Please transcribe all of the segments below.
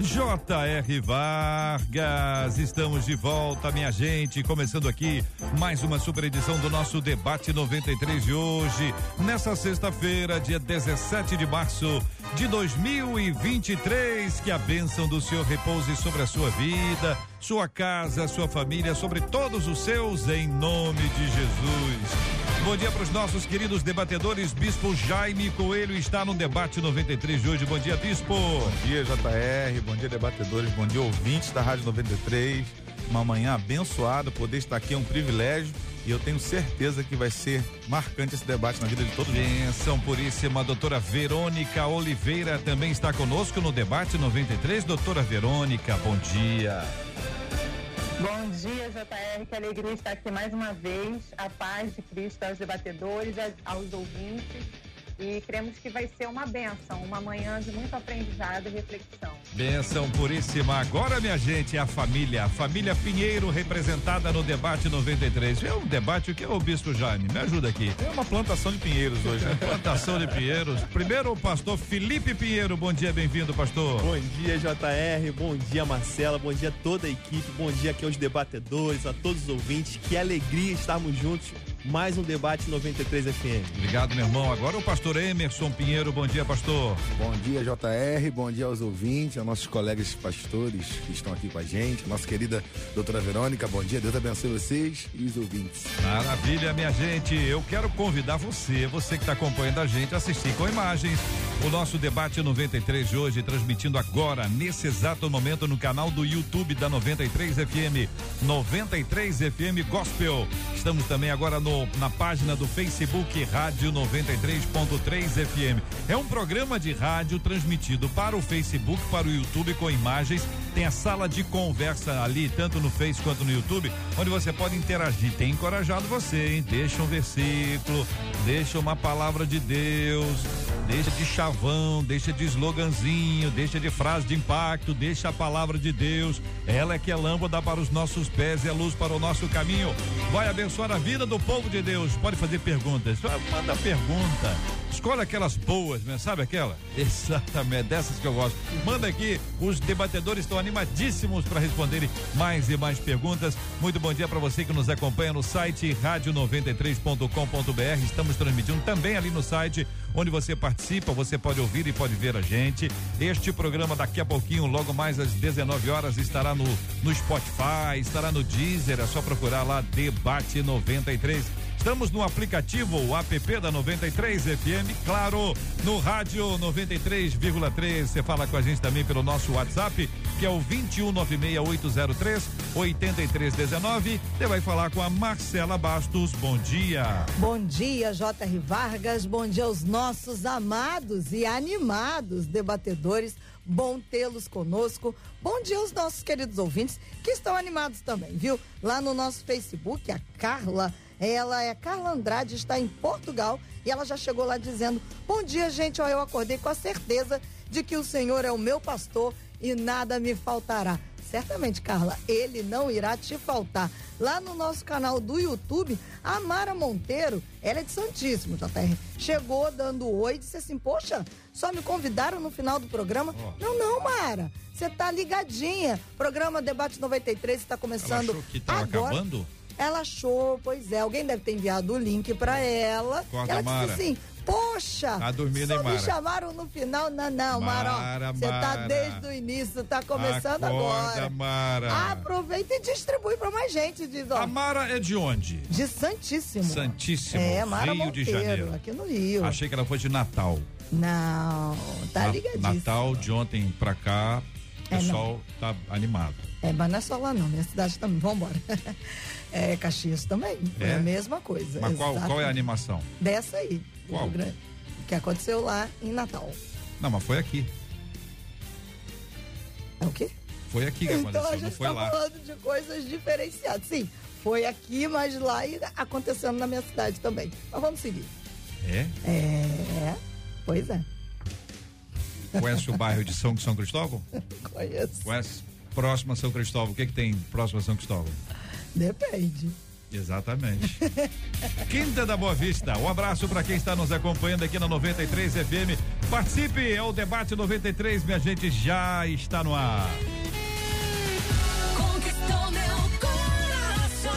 J.R. Vargas, estamos de volta, minha gente, começando aqui mais uma super edição do nosso debate 93 de hoje, nessa sexta-feira, dia 17 de março de 2023. Que a bênção do Senhor repouse sobre a sua vida, sua casa, sua família, sobre todos os seus, em nome de Jesus. Bom dia para os nossos queridos debatedores. Bispo Jaime Coelho está no debate 93 de hoje. Bom dia, Bispo. Bom dia, JR. Bom dia, debatedores. Bom dia, ouvintes da Rádio 93. Uma manhã abençoada. Poder estar aqui é um privilégio. E eu tenho certeza que vai ser marcante esse debate na vida de todos nós. Benção puríssima, doutora Verônica Oliveira também está conosco no debate 93. Doutora Verônica, bom dia. Bom dia, JR. Que alegria estar aqui mais uma vez. A paz de Cristo aos debatedores, aos ouvintes. E cremos que vai ser uma benção, uma manhã de muito aprendizado e reflexão. Benção puríssima. Agora, minha gente, é a família. A família Pinheiro representada no debate 93. É um debate, o que é o Bispo Jaime? Me ajuda aqui. É uma plantação de pinheiros hoje, né? plantação de pinheiros. Primeiro, o pastor Felipe Pinheiro. Bom dia, bem-vindo, pastor. Bom dia, JR. Bom dia, Marcela. Bom dia a toda a equipe. Bom dia aqui aos debatedores, a todos os ouvintes. Que alegria estarmos juntos mais um debate 93 FM. Obrigado, meu irmão. Agora o pastor Emerson Pinheiro. Bom dia, pastor. Bom dia, JR. Bom dia aos ouvintes, aos nossos colegas pastores que estão aqui com a gente. Nossa querida doutora Verônica, bom dia. Deus abençoe vocês e os ouvintes. Maravilha, minha gente. Eu quero convidar você, você que está acompanhando a gente, a assistir com imagens o nosso debate 93 de hoje, transmitindo agora, nesse exato momento, no canal do YouTube da 93 FM, 93 FM Gospel. Estamos também agora no na página do Facebook Rádio 93.3 FM. É um programa de rádio transmitido para o Facebook, para o YouTube com imagens. Tem a sala de conversa ali, tanto no Face quanto no YouTube, onde você pode interagir. Tem encorajado você, hein? Deixa um versículo, deixa uma palavra de Deus, deixa de chavão, deixa de sloganzinho, deixa de frase de impacto, deixa a palavra de Deus. Ela é que é lâmpada para os nossos pés e a luz para o nosso caminho. Vai abençoar a vida do povo de Deus. Pode fazer perguntas. Manda pergunta. Escolhe aquelas boas, né? Sabe aquela? Exatamente, dessas que eu gosto. Manda aqui, os debatedores estão animadíssimos para responderem mais e mais perguntas. Muito bom dia para você que nos acompanha no site rádio93.com.br. Estamos transmitindo também ali no site onde você participa, você pode ouvir e pode ver a gente. Este programa daqui a pouquinho, logo mais às 19 horas, estará no, no Spotify, estará no Deezer, é só procurar lá Debate 93. Estamos no aplicativo o app da 93 FM, claro, no rádio 93,3. Você fala com a gente também pelo nosso WhatsApp, que é o 2196803 8319. Você vai falar com a Marcela Bastos. Bom dia. Bom dia, J.R. Vargas. Bom dia aos nossos amados e animados debatedores. Bom tê-los conosco. Bom dia aos nossos queridos ouvintes que estão animados também, viu? Lá no nosso Facebook, a Carla ela é Carla Andrade, está em Portugal e ela já chegou lá dizendo: Bom dia, gente. Ó, eu acordei com a certeza de que o Senhor é o meu pastor e nada me faltará. Certamente, Carla, ele não irá te faltar. Lá no nosso canal do YouTube, a Mara Monteiro, ela é de Santíssimo, JR. Chegou dando oi e disse assim: Poxa, só me convidaram no final do programa. Oh. Não, não, Mara. Você tá ligadinha. Programa Debate 93 está começando. Ela achou que tava agora. acabando? Ela achou, pois é, alguém deve ter enviado o link para ela. Corta, ela Mara. disse assim: Poxa, tá dormindo, só hein, me chamaram no final. Não, não, Mara, você tá desde o início, tá começando Acorda, agora. Mara. Aproveita e distribui pra mais gente, diz, ó. A Mara é de onde? De Santíssimo. Santíssimo, é, Mara Rio Monteiro, de Janeiro. aqui no Rio. Achei que ela foi de Natal. Não, tá Na, ligadíssimo. Natal, de ontem pra cá, o É, pessoal tá animado. É, mas não é só lá não, minha cidade também, vambora. É, Caxias também, é, É? a mesma coisa. Mas qual, qual é a animação? Dessa aí. Qual? Grande, Que aconteceu lá em Natal. Não, mas foi aqui. É o quê? Foi aqui que Então aconteceu, a gente foi tá lá. falando de coisas diferenciadas. Sim, foi aqui, mas lá e acontecendo na minha cidade também. Mas vamos seguir. É? É, pois é, Conhece o bairro de São, São Cristóvão? conheço. Conhece? Próximo a São Cristóvão. O que, que tem próximo a São Cristóvão? Depende. Exatamente. Quinta da Boa Vista. Um abraço para quem está nos acompanhando aqui na 93 FM. Participe, é o debate 93, minha gente já está no ar. Conquistou meu coração.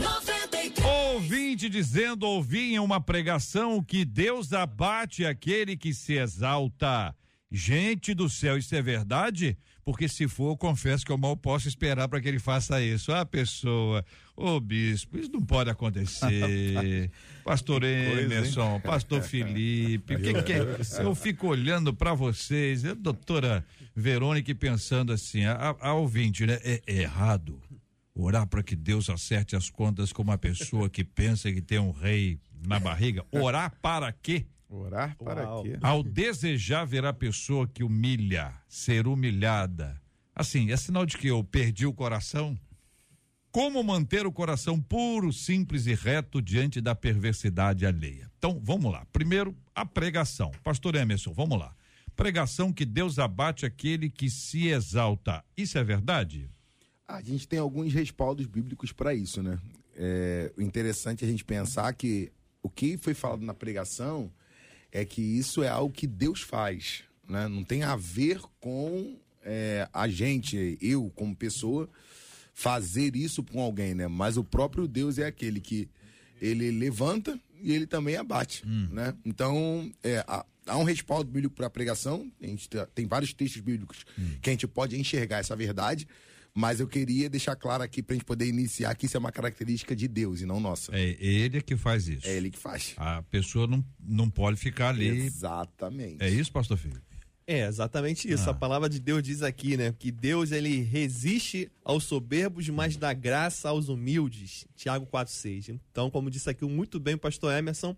93. Ouvinte dizendo, ouvi em uma pregação que Deus abate aquele que se exalta. Gente do céu, isso é verdade? Porque se for, eu confesso que eu mal posso esperar para que ele faça isso. Ah, pessoa, ô bispo, isso não pode acontecer. Pastor coisa? Emerson, pastor Felipe, que que é? Eu fico olhando para vocês, a doutora Verônica e pensando assim, a, a ouvinte, né? É, é errado orar para que Deus acerte as contas com uma pessoa que pensa que tem um rei na barriga. Orar para quê? Orar para Uau. quê? Ao desejar ver a pessoa que humilha, ser humilhada. Assim, é sinal de que eu perdi o coração? Como manter o coração puro, simples e reto diante da perversidade alheia? Então, vamos lá. Primeiro, a pregação. Pastor Emerson, vamos lá. Pregação que Deus abate aquele que se exalta. Isso é verdade? A gente tem alguns respaldos bíblicos para isso, né? É, o interessante é a gente pensar que o que foi falado na pregação é que isso é algo que Deus faz, né? Não tem a ver com é, a gente, eu como pessoa, fazer isso com alguém, né? Mas o próprio Deus é aquele que ele levanta e ele também abate, né? Então, é, há, há um respaldo bíblico para a pregação. A gente tem vários textos bíblicos que a gente pode enxergar essa verdade. Mas eu queria deixar claro aqui para a gente poder iniciar que isso é uma característica de Deus e não nossa. É ele que faz isso. É ele que faz. A pessoa não, não pode ficar ali. Exatamente. É isso, pastor Filho? É, exatamente isso. Ah. A palavra de Deus diz aqui, né? Que Deus ele resiste aos soberbos, mas dá graça aos humildes. Tiago 4:6. Então, como disse aqui muito bem o pastor Emerson,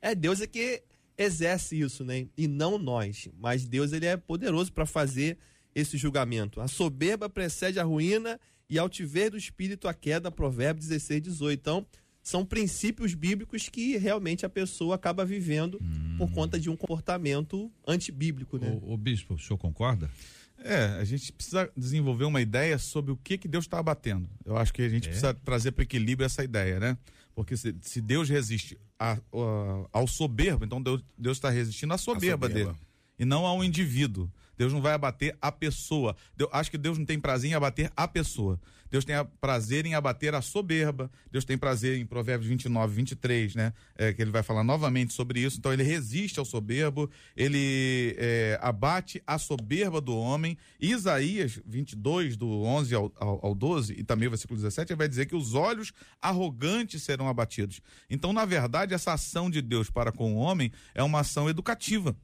é Deus é que exerce isso, né? E não nós. Mas Deus ele é poderoso para fazer esse julgamento. A soberba precede a ruína e ao tiver do espírito a queda, Provérbios 16, 18. Então, são princípios bíblicos que realmente a pessoa acaba vivendo por conta de um comportamento antibíblico, né? O, bispo, o senhor concorda? É, a gente precisa desenvolver uma ideia sobre o que, que Deus está abatendo. Eu acho que a gente É? precisa trazer para o equilíbrio essa ideia, né? Porque se, se Deus resiste a- a- ao soberbo, então Deus Deus está resistindo à soberba, soberba. dele e não ao indivíduo. Deus não vai abater a pessoa. Deus- acho que Deus não tem prazer em abater a pessoa. Deus tem prazer em abater a soberba. Deus tem prazer em Provérbios 29, 23, né? É, que ele vai falar novamente sobre isso. Então ele resiste ao soberbo, ele é, abate a soberba do homem. Isaías 22, do 11 ao, ao, ao 12, e também o versículo 17, ele vai dizer que os olhos arrogantes serão abatidos. Então, na verdade, essa ação de Deus para com o homem é uma ação educativa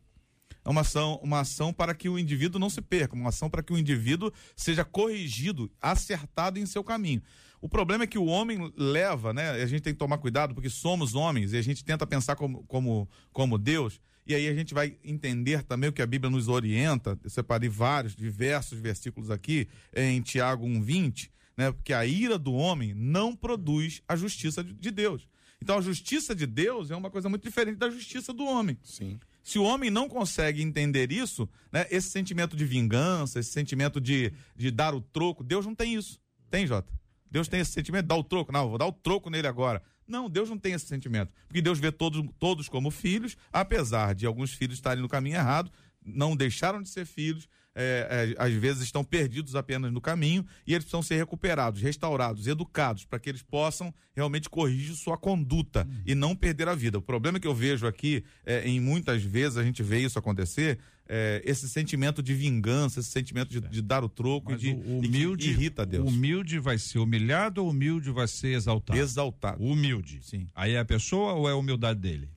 é uma ação, uma ação para que o indivíduo não se perca, uma ação para que o indivíduo seja corrigido, acertado em seu caminho. O problema é que o homem leva, né? A gente tem que tomar cuidado porque somos homens e a gente tenta pensar como, como, como Deus. E aí a gente vai entender também o que a Bíblia nos orienta. Eu separei vários, diversos versículos aqui em Tiago 1,20, né? Porque a ira do homem não produz a justiça de Deus. Então a justiça de Deus é uma coisa muito diferente da justiça do homem. Sim. Se o homem não consegue entender isso, né, esse sentimento de vingança, esse sentimento de, de dar o troco, Deus não tem isso. Tem, Jota? Deus tem esse sentimento de dar o troco. Não, vou dar o troco nele agora. Não, Deus não tem esse sentimento. Porque Deus vê todos, todos como filhos, apesar de alguns filhos estarem no caminho errado, não deixaram de ser filhos, é, é, às vezes estão perdidos apenas no caminho e eles precisam ser recuperados, restaurados, educados, para que eles possam realmente corrigir sua conduta e não perder a vida. O problema que eu vejo aqui, é, em muitas vezes a gente vê isso acontecer, é, esse sentimento de vingança, esse sentimento de, de dar o troco Mas e de o, o e humilde, irrita Deus. humilde vai ser humilhado ou humilde vai ser exaltado? Exaltado. Humilde. Sim. Aí é a pessoa ou é a humildade dele?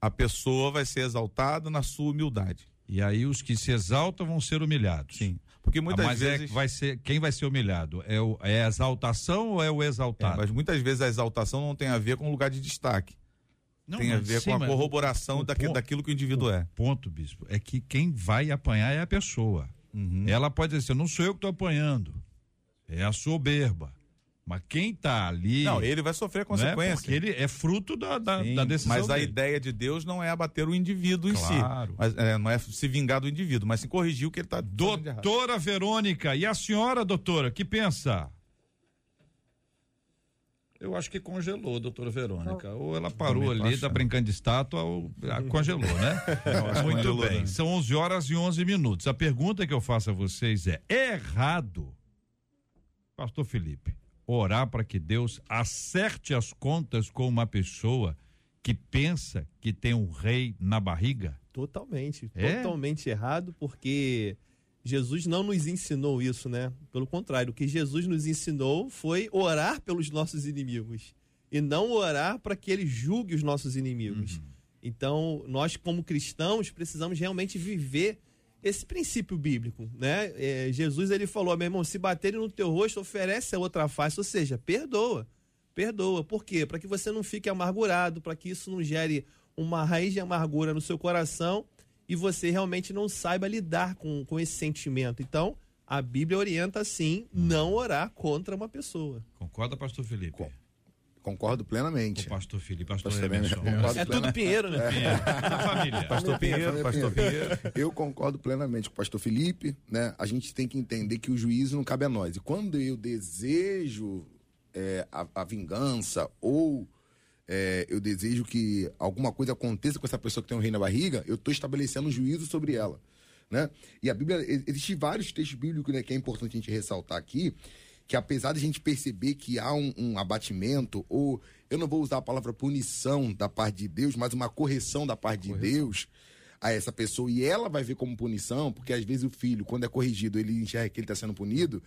A pessoa vai ser exaltada na sua humildade. E aí os que se exaltam vão ser humilhados. Sim. Porque muitas Ah, mas vezes. é, vai ser, quem vai ser humilhado? É, o, é a exaltação ou é o É, exaltado? mas muitas vezes a exaltação não tem a ver com o lugar de destaque. Não, tem a ver sim, com a corroboração o ponto- daquilo que o indivíduo é. Ponto, bispo. É que quem vai apanhar é a pessoa. Ela pode dizer assim, não sou eu que estou apanhando, é a soberba. Mas quem está ali. Não, ele vai sofrer né, consequência. Porque ele é fruto da, da, Sim, da decisão. mas a dele. ideia de Deus não é abater o indivíduo Claro. em si. Mas, é, não é se vingar do indivíduo, mas se corrigir o que ele está Doutora Verônica, e a senhora, doutora, que pensa? Eu acho que congelou, doutora Verônica. Ou ela parou ali, tá achando. brincando de estátua, ou ah, congelou, né? Muito congelou, bem. né? São 11 horas e 11 minutos. A pergunta que eu faço a vocês é: é errado, Pastor Felipe, orar para que Deus acerte as contas com uma pessoa que pensa que tem um rei na barriga? Totalmente, É? totalmente errado, porque Jesus não nos ensinou isso, né? Pelo contrário, o que Jesus nos ensinou foi orar pelos nossos inimigos e não orar para que ele julgue os nossos inimigos. Então, nós como cristãos precisamos realmente viver esse princípio bíblico, né? É, Jesus ele falou, meu irmão, se baterem no teu rosto, oferece a outra face, ou seja, perdoa. Perdoa. Por quê? Para que você não fique amargurado, para que isso não gere uma raiz de amargura no seu coração e você realmente não saiba lidar com, com esse sentimento. Então, a Bíblia orienta, sim, não orar contra uma pessoa. Concorda, Pastor Felipe? Concordo plenamente. O Pastor Felipe, Pastor Pastor Emerson. É tudo Pinheiro, né? Na família. Pastor Pinheiro, Pastor Pinheiro. Eu concordo plenamente com o pastor Felipe, né? A gente tem que entender que o juízo não cabe a nós. E quando eu desejo é, a, a vingança ou é, eu desejo que alguma coisa aconteça com essa pessoa que tem um rei na barriga, eu estou estabelecendo um juízo sobre ela. Né? E a Bíblia, existem vários textos bíblicos né, que é importante a gente ressaltar aqui, que apesar de a gente perceber que há um, um abatimento, ou eu não vou usar a palavra punição da parte de Deus, mas uma correção da parte de Deus a essa pessoa, e ela vai ver como punição, porque às vezes o filho, quando é corrigido, ele enxerga que ele está sendo punido,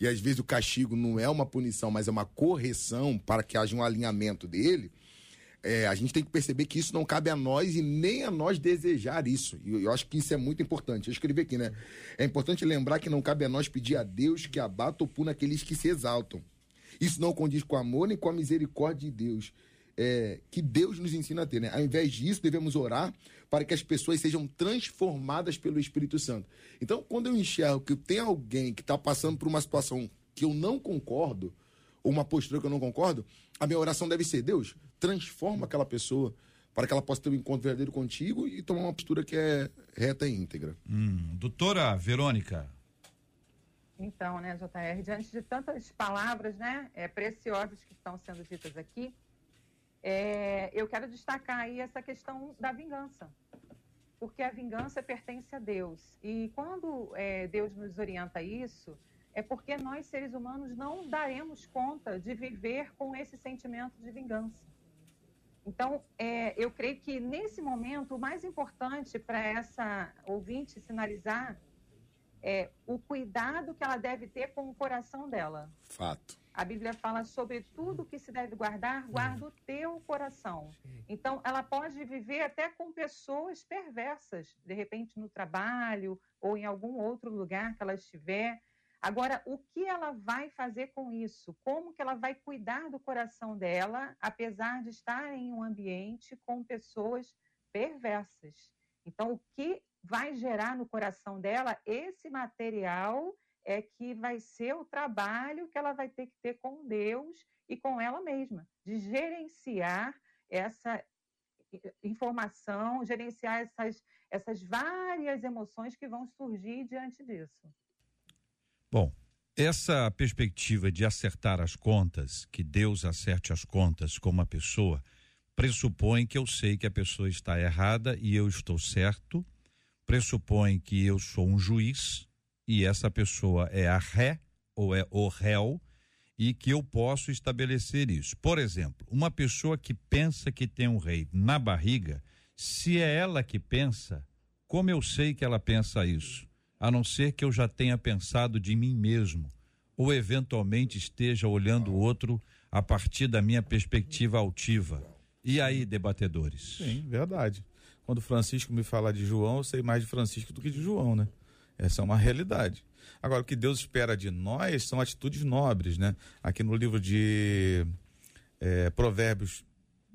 e às vezes o castigo não é uma punição, mas é uma correção para que haja um alinhamento dele. É, a gente tem que perceber que isso não cabe a nós e nem a nós desejar isso. E eu, eu acho que isso é muito importante. Eu escrevi aqui, né? É importante lembrar que não cabe a nós pedir a Deus que abata ou puna aqueles que se exaltam. Isso não condiz com o amor nem com a misericórdia de Deus. É, que Deus nos ensina a ter, né? Ao invés disso, devemos orar para que as pessoas sejam transformadas pelo Espírito Santo. Então, quando eu enxergo que tem alguém que está passando por uma situação que eu não concordo, ou uma postura que eu não concordo, a minha oração deve ser: Deus, transforma aquela pessoa para que ela possa ter um encontro verdadeiro contigo e tomar uma postura que é reta e íntegra. Hum, doutora Verônica, Então, né, JR, diante de tantas palavras, né, é, preciosas que estão sendo ditas aqui, é, eu quero destacar aí essa questão da vingança. Porque a vingança pertence a Deus. E quando é, Deus nos orienta isso, é porque nós, seres humanos, não daremos conta de viver com esse sentimento de vingança. Então, é, eu creio que nesse momento, o mais importante para essa ouvinte sinalizar é o cuidado que ela deve ter com o coração dela. Fato. A Bíblia fala sobre tudo que se deve guardar, guarda o teu coração. Então, ela pode viver até com pessoas perversas, de repente no trabalho ou em algum outro lugar que ela estiver. Agora, o que ela vai fazer com isso? Como que ela vai cuidar do coração dela, apesar de estar em um ambiente com pessoas perversas? Então, o que vai gerar no coração dela esse material é que vai ser o trabalho que ela vai ter que ter com Deus e com ela mesma, de gerenciar essa i- informação, gerenciar essas, essas várias emoções que vão surgir diante disso. Bom, essa perspectiva de acertar as contas, que Deus acerte as contas com uma pessoa, pressupõe que eu sei que a pessoa está errada e eu estou certo, pressupõe que eu sou um juiz e essa pessoa é a ré ou é o réu e que eu posso estabelecer isso. Por exemplo, uma pessoa que pensa que tem um rei na barriga, se é ela que pensa, como eu sei que ela pensa isso? A não ser que eu já tenha pensado de mim mesmo, ou eventualmente esteja olhando o outro a partir da minha perspectiva altiva. E aí, debatedores? Sim, verdade. Quando Francisco me fala de João, eu sei mais de Francisco do que de João, né? Essa é uma realidade. Agora, o que Deus espera de nós são atitudes nobres, né? Aqui no livro de eh, Provérbios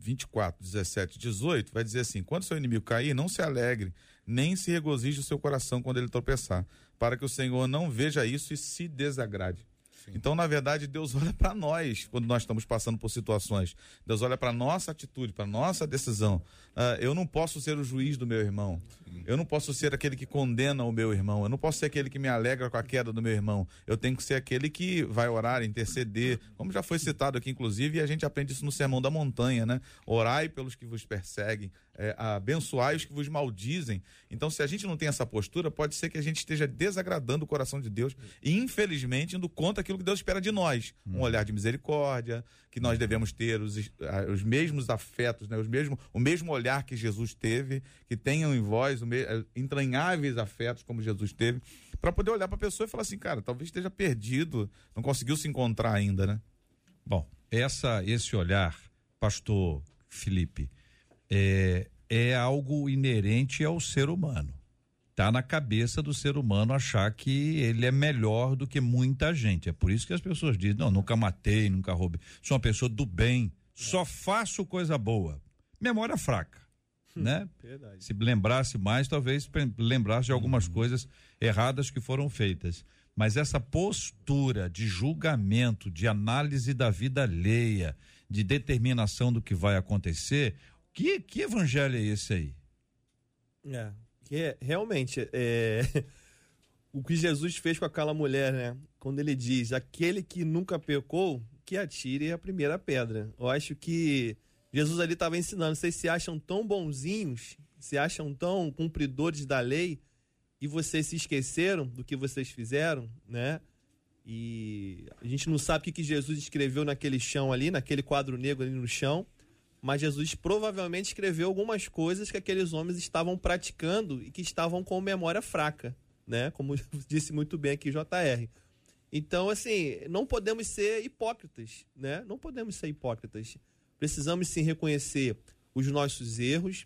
24, 17, 18, vai dizer assim: quando seu inimigo cair, não se alegre, nem se regozije o seu coração quando ele tropeçar, para que o Senhor não veja isso e se desagrade. Então, na verdade, Deus olha para nós quando nós estamos passando por situações. Deus olha para nossa atitude, para nossa decisão. Ah, eu não posso ser o juiz do meu irmão. Eu não posso ser aquele que condena o meu irmão. Eu não posso ser aquele que me alegra com a queda do meu irmão. Eu tenho que ser aquele que vai orar, interceder, como já foi citado aqui, inclusive, e a gente aprende isso no Sermão da Montanha, né? Orai pelos que vos perseguem, é, abençoai os que vos maldizem. Então, se a gente não tem essa postura, pode ser que a gente esteja desagradando o coração de Deus e, infelizmente, indo contra aquilo que Deus espera de nós. Um olhar de misericórdia, que nós devemos ter os, os mesmos afetos, né? os mesmo, o mesmo olhar que Jesus teve, que tenham em vós o me- eh, entranháveis afetos como Jesus teve, para poder olhar para a pessoa e falar assim, cara, talvez esteja perdido, não conseguiu se encontrar ainda, né? Bom, essa, esse olhar, pastor Felipe, é, é algo inerente ao ser humano. Está na cabeça do ser humano achar que ele é melhor do que muita gente. É por isso que as pessoas dizem: não, nunca matei, nunca roubei. Sou uma pessoa do bem, só faço coisa boa. Memória fraca, né? Verdade. Se lembrasse mais, talvez lembrasse de algumas coisas erradas que foram feitas. Mas essa postura de julgamento, de análise da vida alheia, de determinação do que vai acontecer, que, que evangelho é esse aí? É, que é- realmente é o que Jesus fez com aquela mulher, né? Quando ele diz: aquele que nunca pecou, que atire a primeira pedra. Eu acho que Jesus ali estava ensinando. Vocês se acham tão bonzinhos, se acham tão cumpridores da lei, e vocês se esqueceram do que vocês fizeram, né? E a gente não sabe o que, que Jesus escreveu naquele chão ali, naquele quadro negro ali no chão, mas Jesus provavelmente escreveu algumas coisas que aqueles homens estavam praticando e que estavam com memória fraca, né? Como disse muito bem aqui JR. Então, assim, não podemos ser hipócritas, né? Não podemos ser hipócritas. Precisamos sim reconhecer os nossos erros,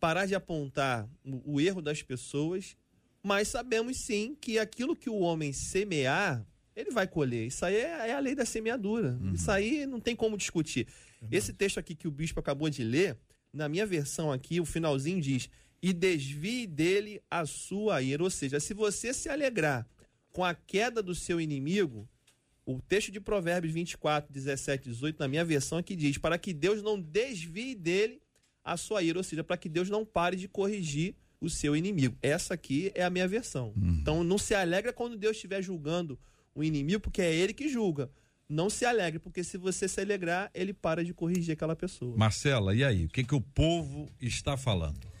parar de apontar o, erro das pessoas, mas sabemos sim que aquilo que o homem semear, ele vai colher. Isso aí é, é a lei da semeadura. Isso aí não tem como discutir. Esse texto aqui que o bispo acabou de ler, na minha versão aqui, o finalzinho diz: E desvie dele a sua ira. Ou seja, se você se alegrar com a queda do seu inimigo, o texto de Provérbios 24, 17, 18, na minha versão aqui diz: Para que Deus não desvie dele a sua ira. Ou seja, para que Deus não pare de corrigir o seu inimigo. Essa aqui é a minha versão. Então não se alegra quando Deus estiver julgando o inimigo, porque é ele que julga. Não se alegre, porque se você se alegrar, ele para de corrigir aquela pessoa. Marcela, e aí? O que, que o povo está falando?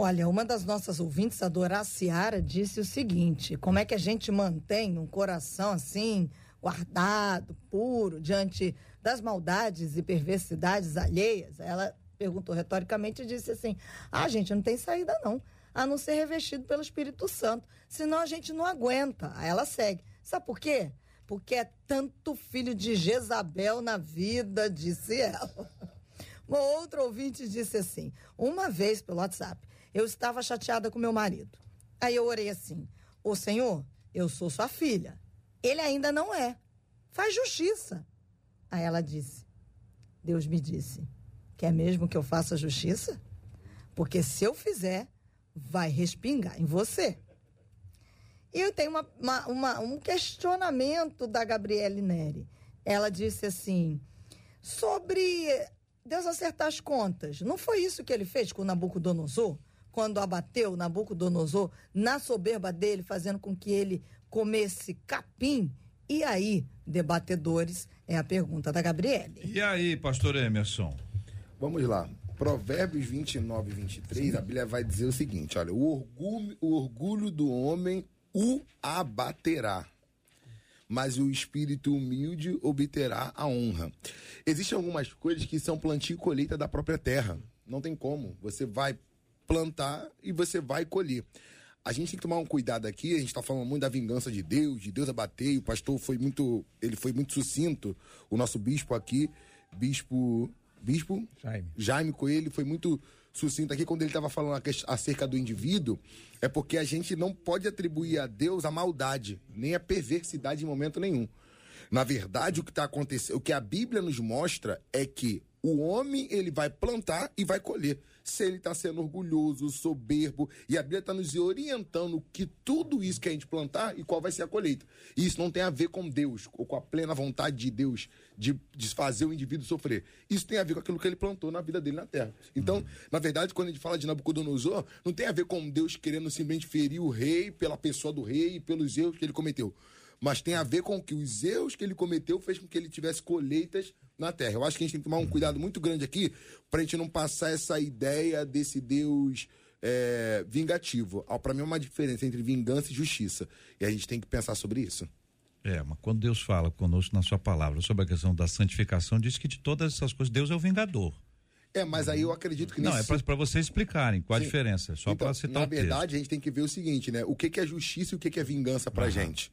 Olha, uma das nossas ouvintes, a Dora Ciara, disse o seguinte: como é que a gente mantém um coração assim, guardado, puro, diante das maldades e perversidades alheias? Ela perguntou retoricamente e disse assim: ah, gente, não tem saída não, a não ser revestido pelo Espírito Santo, senão a gente não aguenta. Aí ela segue. Sabe por quê? Porque é tanto filho de Jezabel na vida, disse ela. Uma outra ouvinte disse assim: uma vez pelo WhatsApp, eu estava chateada com meu marido. Aí eu orei assim: Ô Senhor, eu sou sua filha. Ele ainda não é. Faz justiça. Aí ela disse: Deus me disse: Quer mesmo que eu faça justiça? Porque se eu fizer, vai respingar em você. E eu tenho uma- uma- uma- um questionamento da Gabriele Neri. Ela disse assim: sobre Deus acertar as contas. Não foi isso que ele fez com Nabucodonosor? Quando abateu Nabucodonosor na soberba dele, fazendo com que ele comesse capim? E aí, debatedores, é a pergunta da Gabriele. E aí, pastor Emerson? Vamos lá. Provérbios 29 e 23, a Bíblia vai dizer o seguinte: olha, o orgulho, o orgulho do homem o abaterá, mas o espírito humilde obterá a honra. Existem algumas coisas que são plantio e colheita da própria terra. Não tem como. Você vai plantar e você vai colher. A gente tem que tomar um cuidado aqui, a gente está falando muito da vingança de Deus, de Deus abater, o pastor foi muito, ele foi muito sucinto, o nosso bispo aqui, bispo, bispo Jaime. Jaime Coelho foi muito sucinto aqui quando ele estava falando acerca do indivíduo, é porque a gente não pode atribuir a Deus a maldade, nem a perversidade em momento nenhum. Na verdade, o que está acontecendo, o que a Bíblia nos mostra é que O homem, ele vai plantar e vai colher. Se ele está sendo orgulhoso, soberbo, e a Bíblia está nos orientando que tudo isso que a gente plantar e qual vai ser a colheita. E isso não tem a ver com Deus, ou com a plena vontade de Deus de, de fazer o indivíduo sofrer. Isso tem a ver com aquilo que ele plantou na vida dele na terra. Então, na verdade, quando a gente fala de Nabucodonosor, não tem a ver com Deus querendo simplesmente ferir o rei pela pessoa do rei e pelos erros que ele cometeu. Mas tem a ver com que os erros que ele cometeu fez com que ele tivesse colheitas na terra. Eu acho que a gente tem que tomar um cuidado muito grande aqui para a gente não passar essa ideia desse Deus é, vingativo. Para mim é uma diferença entre vingança e justiça. E a gente tem que pensar sobre isso. É, mas quando Deus fala conosco na sua palavra sobre a questão da santificação, diz que de todas essas coisas Deus é o vingador. É, mas aí eu acredito que Não, nesse é para vocês explicarem qual a Sim. diferença, só Então, para citar Na verdade, a gente tem que ver o seguinte, né? O que, que é justiça e o que, que é vingança pra gente.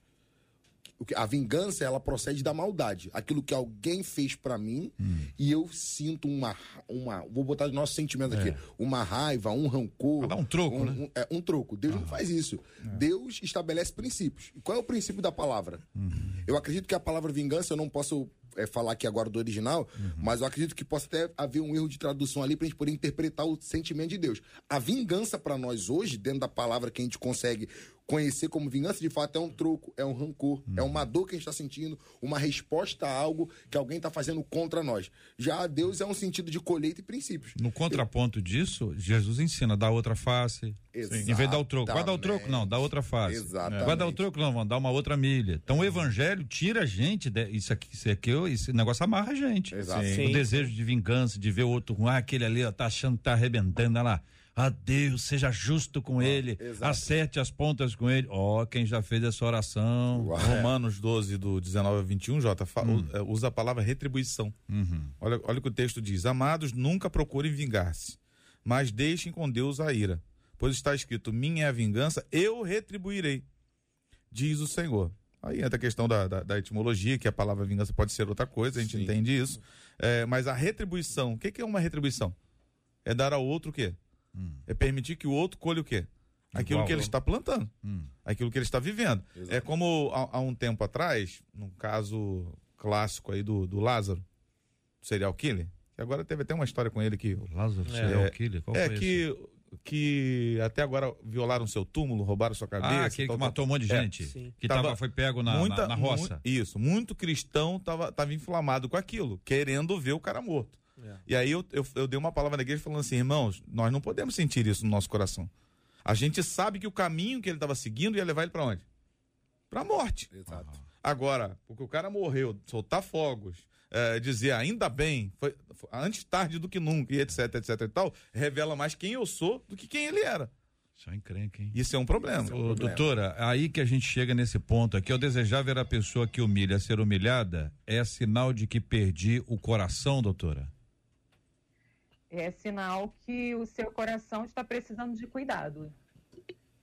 O A vingança, ela procede da maldade. Aquilo que alguém fez pra mim Hum. e eu sinto uma, uma. Vou botar os nossos sentimentos aqui. Uma raiva, um rancor. É. Dar um troco, um, né? um- é, um troco. Deus não faz isso. É. Deus estabelece princípios. E qual é o princípio da palavra? Uhum. Eu acredito que a palavra vingança, eu não posso é, falar aqui agora do original, Uhum. mas eu acredito que possa até haver um erro de tradução ali pra gente poder interpretar o sentimento de Deus. A vingança pra nós hoje, dentro da palavra que a gente consegue conhecer como vingança, de fato é um troco, é um rancor, é Uhum. uma dor que a gente está sentindo, uma resposta a algo que alguém está fazendo contra nós. Já Deus é um sentido de colheita e princípios. No contraponto disso, Jesus ensina, dá outra face. Em vez de dar o troco. Vai dar o troco? Não, dá outra face. Exatamente. Vai dar o troco? Não, vamos dar uma outra milha. Então o evangelho tira a gente, de- isso aqui, isso aqui, esse negócio amarra a gente. Exato. O Sim. desejo de vingança, de ver o outro, ah, aquele ali, ó, tá achando que tá arrebentando, olha lá. Ah, Deus, seja justo com ele, exato. acerte as pontas com ele. Ó, quem já fez essa oração. Romanos 12, do 19 a 21, Jota, Hum. u- usa a palavra retribuição. Uhum. Olha, olha o que o texto diz: Amados, nunca procurem vingar-se, mas deixem com Deus a ira. Pois está escrito: Minha é a vingança, eu retribuirei, diz o Senhor. Aí entra a questão da, da, da etimologia, que a palavra vingança pode ser outra coisa, a gente entende isso. É, mas a retribuição, o que, que é uma retribuição? É dar ao outro o quê? É permitir que o outro colhe o quê? Aquilo Igual. que ele está plantando, Hum. aquilo que ele está vivendo. É como há, há um tempo atrás, num caso clássico aí do, do Lázaro, serial killer, que agora teve até uma história com ele que Lázaro, serial killer, qual é foi esse? Que até agora violaram seu túmulo, roubaram sua cabeça. Ah, aquele tal, que tal, matou um monte de É. gente. sim. Que Tava tava, foi pego na, muita- na, na roça. mu- isso, muito cristão tava, tava inflamado com aquilo, querendo ver o cara morto. É. E aí eu, eu, eu dei uma palavra na igreja falando assim, irmãos, nós não podemos sentir isso no nosso coração. A gente sabe que o caminho que ele estava seguindo ia levar ele para onde? Para a morte. Exato. Agora, porque o cara morreu, soltar fogos, é, dizer ainda bem, foi, foi antes tarde do que nunca, e etc, etc e tal, revela mais quem eu sou do que quem ele era. Só encrenca, hein? Isso é um problema. Ô, doutora, aí que a gente chega nesse ponto aqui, eu desejar ver a pessoa que humilha ser humilhada, é sinal de que perdi o coração, doutora? é sinal que o seu coração está precisando de cuidado,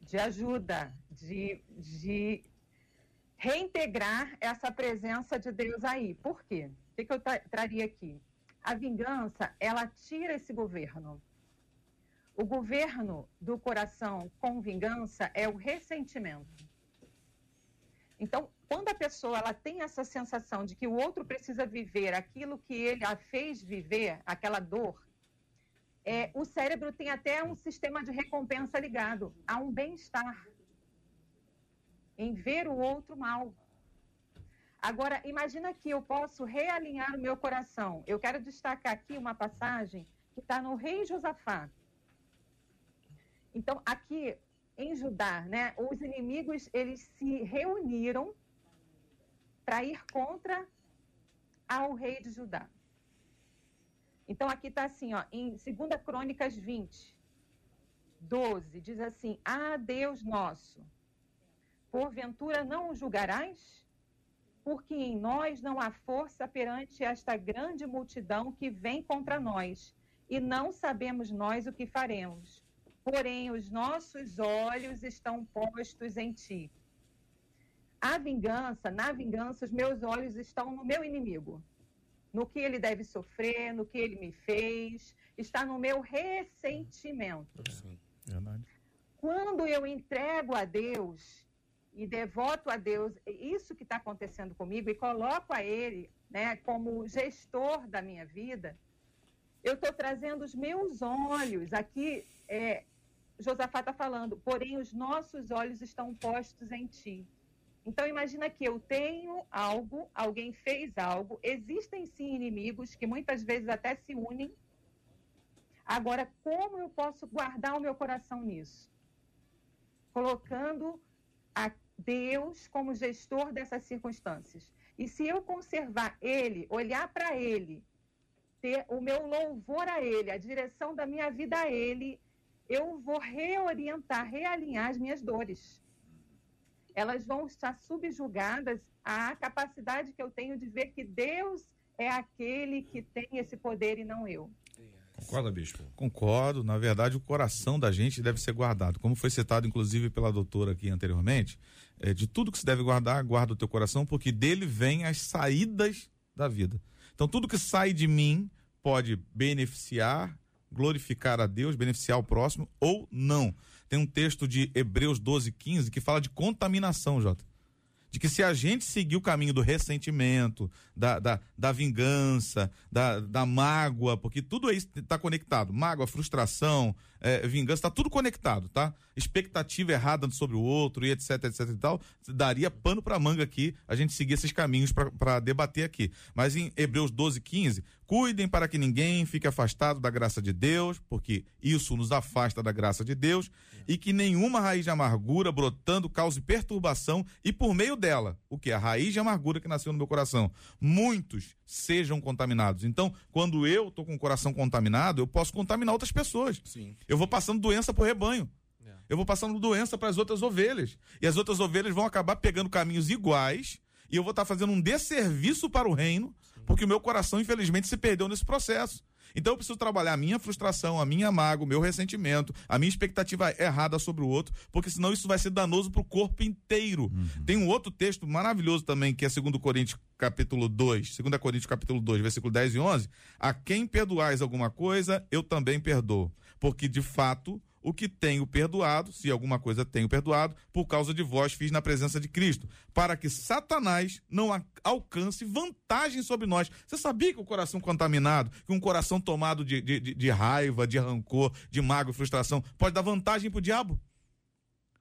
de ajuda, de, de reintegrar essa presença de Deus aí. Por quê? O que, que eu tra- traria aqui? A vingança, ela tira esse governo. O governo do coração com vingança é o ressentimento. Então, quando a pessoa ela tem essa sensação de que o outro precisa viver aquilo que ele a fez viver, aquela dor, é, o cérebro tem até um sistema de recompensa ligado a um bem-estar em ver o outro mal. Agora, imagina que eu posso realinhar o meu coração. Eu quero destacar aqui uma passagem que está no rei Josafá. Então, aqui em Judá, né, os inimigos eles se reuniram para ir contra ao rei de Judá. Então aqui está assim, ó, em 2 Crônicas 20, 12, diz assim: Ah, Deus nosso, porventura não o julgarás? Porque em nós não há força perante esta grande multidão que vem contra nós, e não sabemos nós o que faremos. Porém, os nossos olhos estão postos em ti. A vingança, na vingança, os meus olhos estão no meu inimigo no que ele deve sofrer, no que ele me fez, está no meu ressentimento. Verdade. Quando eu entrego a Deus e devoto a Deus isso que está acontecendo comigo e coloco a Ele né, como gestor da minha vida, eu estou trazendo os meus olhos. Aqui, é, Josafá está falando, porém os nossos olhos estão postos em ti. Então, imagina que eu tenho algo, alguém fez algo, existem sim inimigos que muitas vezes até se unem. Agora, como eu posso guardar o meu coração nisso? Colocando a Deus como gestor dessas circunstâncias. E se eu conservar Ele, olhar para Ele, ter o meu louvor a Ele, a direção da minha vida a Ele, eu vou reorientar, realinhar as minhas dores. Elas vão estar subjugadas à capacidade que eu tenho de ver que Deus é aquele que tem esse poder e não eu. Concorda, bispo? Concordo. Na verdade, o coração da gente deve ser guardado. Como foi citado, inclusive, pela doutora aqui anteriormente, é, de tudo que se deve guardar, guarda o teu coração, porque dele vem as saídas da vida. Então, tudo que sai de mim pode beneficiar, glorificar a Deus, beneficiar o próximo ou não. Tem um texto de Hebreus 12, 15 que fala de contaminação, Jota. De que se a gente seguir o caminho do ressentimento, da, da, da vingança, da, da mágoa, porque tudo isso está conectado. Mágoa, frustração, é, vingança, está tudo conectado, tá? Expectativa errada sobre o outro e etc, etc e tal. Daria pano para manga aqui a gente seguir esses caminhos para debater aqui. Mas em Hebreus 12, 15, cuidem para que ninguém fique afastado da graça de Deus, porque isso nos afasta da graça de Deus, e que nenhuma raiz de amargura brotando cause perturbação, e por meio dela, o que? A raiz de amargura que nasceu no meu coração, muitos sejam contaminados. Então, quando eu tô com o coração contaminado, eu posso contaminar outras pessoas. Sim. Eu vou passando doença pro rebanho. Eu vou passando doença para as outras ovelhas. E as outras ovelhas vão acabar pegando caminhos iguais. E eu vou estar fazendo um desserviço para o reino, porque o meu coração, infelizmente, se perdeu nesse processo. Então eu preciso trabalhar a minha frustração, a minha mágoa, o meu ressentimento, a minha expectativa errada sobre o outro, porque senão isso vai ser danoso para o corpo inteiro. Tem um outro texto maravilhoso também, que é 2 Coríntios capítulo 2, 2 Coríntios capítulo 2, versículo 10 e 11. A quem perdoais alguma coisa, eu também perdoo. Porque de fato, o que tenho perdoado, se alguma coisa tenho perdoado, por causa de vós fiz na presença de Cristo, para que Satanás não alcance vantagem sobre nós. Você sabia que o coração contaminado, que um coração tomado de, de, de- de raiva, de rancor, de mágoa e frustração, pode dar vantagem pro diabo?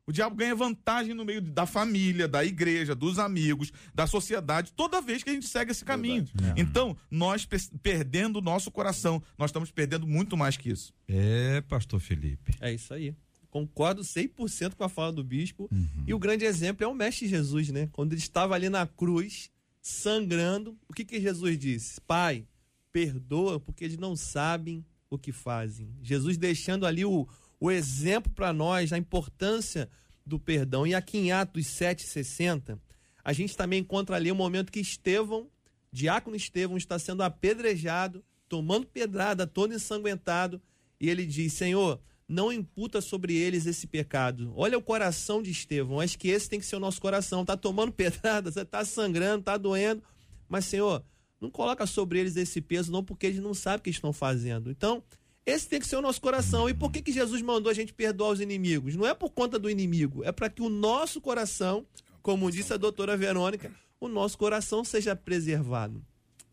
O diabo ganha vantagem no meio da família, da igreja, dos amigos, da sociedade, toda vez que a gente segue esse caminho. Então, nós pe- perdendo o nosso coração, nós estamos perdendo muito mais que isso. É, pastor Felipe. É isso aí. Concordo 100% com a fala do bispo. E o grande exemplo é o Mestre Jesus, né? Quando ele estava ali na cruz, sangrando, o que, que Jesus disse? Pai, perdoa porque eles não sabem o que fazem. Jesus deixando ali o, o exemplo para nós, a importância do perdão. E aqui em Atos 7,60, a gente também encontra ali o momento que Estevão, diácono Estevão, está sendo apedrejado, tomando pedrada, todo ensanguentado, e ele diz: Senhor, não imputa sobre eles esse pecado. Olha o coração de Estevão. Acho que esse tem que ser o nosso coração. Tá tomando pedrada, você tá sangrando, tá doendo, mas Senhor, não coloca sobre eles esse peso, não, porque eles não sabem o que estão fazendo. Então, esse tem que ser o nosso coração. E por que, que Jesus mandou a gente perdoar os inimigos? Não é por conta do inimigo, é para que o nosso coração, como disse a doutora Verônica, o nosso coração seja preservado.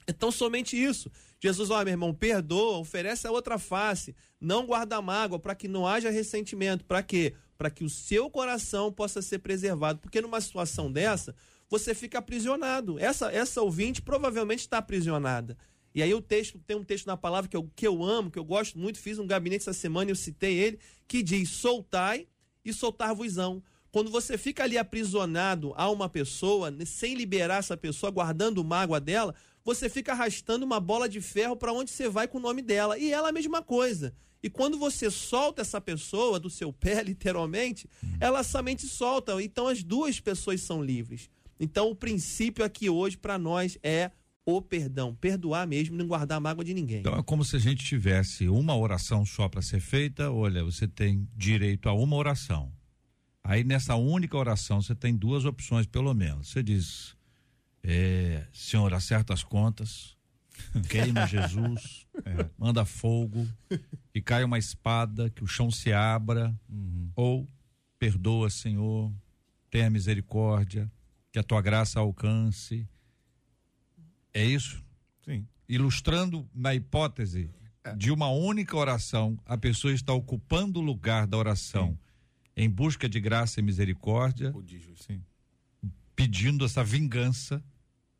Então, somente isso. Jesus, ó, meu irmão, perdoa, oferece a outra face, não guarda mágoa, para que não haja ressentimento. Para quê? Para que o seu coração possa ser preservado. Porque numa situação dessa, você fica aprisionado. Essa, essa ouvinte provavelmente está aprisionada. E aí o texto, tem um texto na palavra que eu, que eu amo, que eu gosto muito, fiz um gabinete essa semana e eu citei ele, que diz: soltai e soltar-vos-ão. Quando você fica ali aprisionado a uma pessoa, né, sem liberar essa pessoa, guardando mágoa dela, você fica arrastando uma bola de ferro para onde você vai com o nome dela. E ela a mesma coisa. E quando você solta essa pessoa do seu pé, literalmente, ela somente solta. Então as duas pessoas são livres. Então o princípio aqui hoje para nós é o perdão, perdoar mesmo, não guardar mágoa de ninguém. Então é como se a gente tivesse uma oração só para ser feita. Olha, você tem direito a uma oração. Aí nessa única oração você tem duas opções, pelo menos. Você diz, é, Senhor, acerta as contas, queima Jesus, é, manda fogo, que caia uma espada, que o chão se abra, ou perdoa, Senhor, tenha misericórdia, que a tua graça alcance. É isso? Sim. Ilustrando na hipótese de uma única oração, a pessoa está ocupando o lugar da oração em busca de graça e misericórdia, Sim. pedindo essa vingança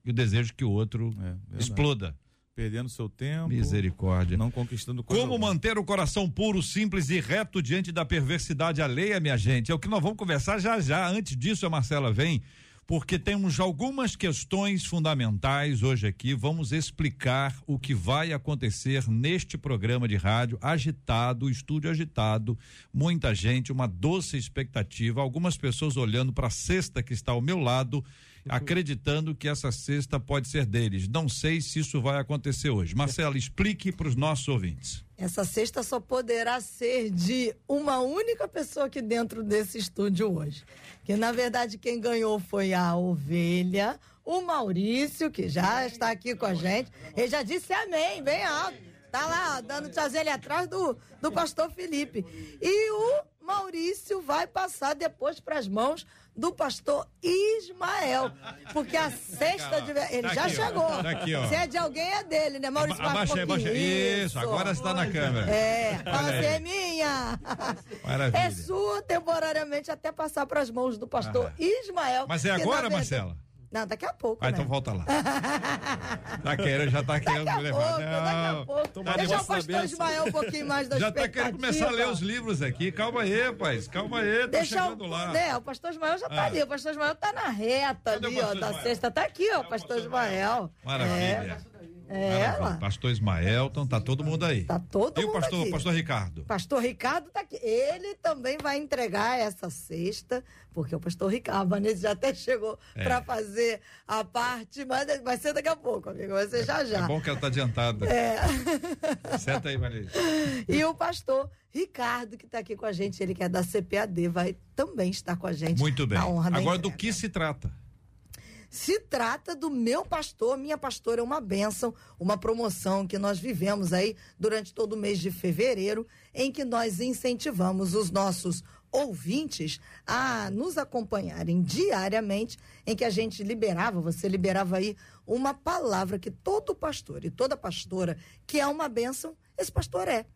e o desejo que o outro É, exploda. Perdendo seu tempo. Misericórdia. Não conquistando coisa Como alguma. manter o coração puro, simples e reto diante da perversidade alheia, minha gente? É o que nós vamos conversar já já. Antes disso, a Marcela vem, porque temos algumas questões fundamentais hoje aqui. Vamos explicar o que vai acontecer neste programa de rádio agitado, estúdio agitado, muita gente, uma doce expectativa, algumas pessoas olhando para a cesta que está ao meu lado acreditando que essa cesta pode ser deles. Não sei se isso vai acontecer hoje. Marcela, explique para os nossos ouvintes. Essa cesta só poderá ser de uma única pessoa aqui dentro desse estúdio hoje. Que na verdade quem ganhou foi a ovelha, o Maurício, que já está aqui com a gente. Ele já disse amém, bem alto. Tá lá, dando tchauzinho ali atrás do, do pastor Felipe. E o Maurício vai passar depois para as mãos do pastor Ismael. Porque a cesta de. Ele Tá já aqui, ó. chegou. Tá aqui, ó. Se é de alguém, é dele, né, Maurício? Um Abaixa, abaixa. Isso, agora está na câmera. É, aí. é minha. Maravilha. É sua temporariamente até passar para as mãos do pastor Ismael. Mas é agora, verdade- Marcela? Não, daqui a pouco. Ah, né? então volta lá. Tá querendo, já tá querendo Daqui a me pouco, levar. daqui a Não. pouco. Tá Deixa o negócio da pastor benção. Ismael um pouquinho mais da Já tá querendo começar a ler os livros aqui. Calma aí, rapaz. Calma aí, tô Deixa chegando o, lá. né, o pastor Ismael já tá Ah. ali. O pastor Ismael tá na reta Cadê o ali, ó, da Ismael? sexta. Tá aqui, ó, o pastor Ismael. Maravilha. É, Maravilha. lá. Pastor Ismael, então tá todo mundo aí. Tá todo e o mundo pastor, aqui. pastor Ricardo? Pastor Ricardo tá aqui. Ele também vai entregar essa cesta, porque o pastor Ricardo, a Vanessa já até chegou É. para fazer a parte, mas vai ser daqui a pouco, amigo. Vai ser já já. É bom que ela tá adiantada. É. Senta aí, Maria. E o pastor Ricardo, que está aqui com a gente, ele que é da CPAD, vai também estar com a gente. Muito bem. Agora, do que se trata? Se trata do meu pastor, minha pastora é uma bênção, uma promoção que nós vivemos aí durante todo o mês de fevereiro, em que nós incentivamos os nossos ouvintes a nos acompanharem diariamente, em que a gente liberava, você liberava aí uma palavra que todo pastor e toda pastora que é uma bênção, esse pastor é.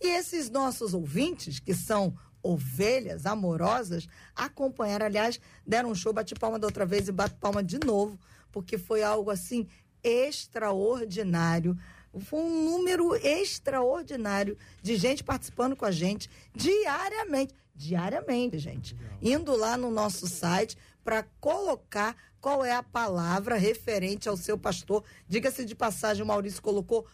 E esses nossos ouvintes, que são ovelhas amorosas, acompanharam, aliás, deram um show, bate palma da outra vez e bate palma de novo, porque foi algo assim extraordinário. Foi um número extraordinário de gente participando com a gente diariamente. Diariamente, gente. Indo lá no nosso site para colocar qual é a palavra referente ao seu pastor. Diga-se de passagem, o Maurício colocou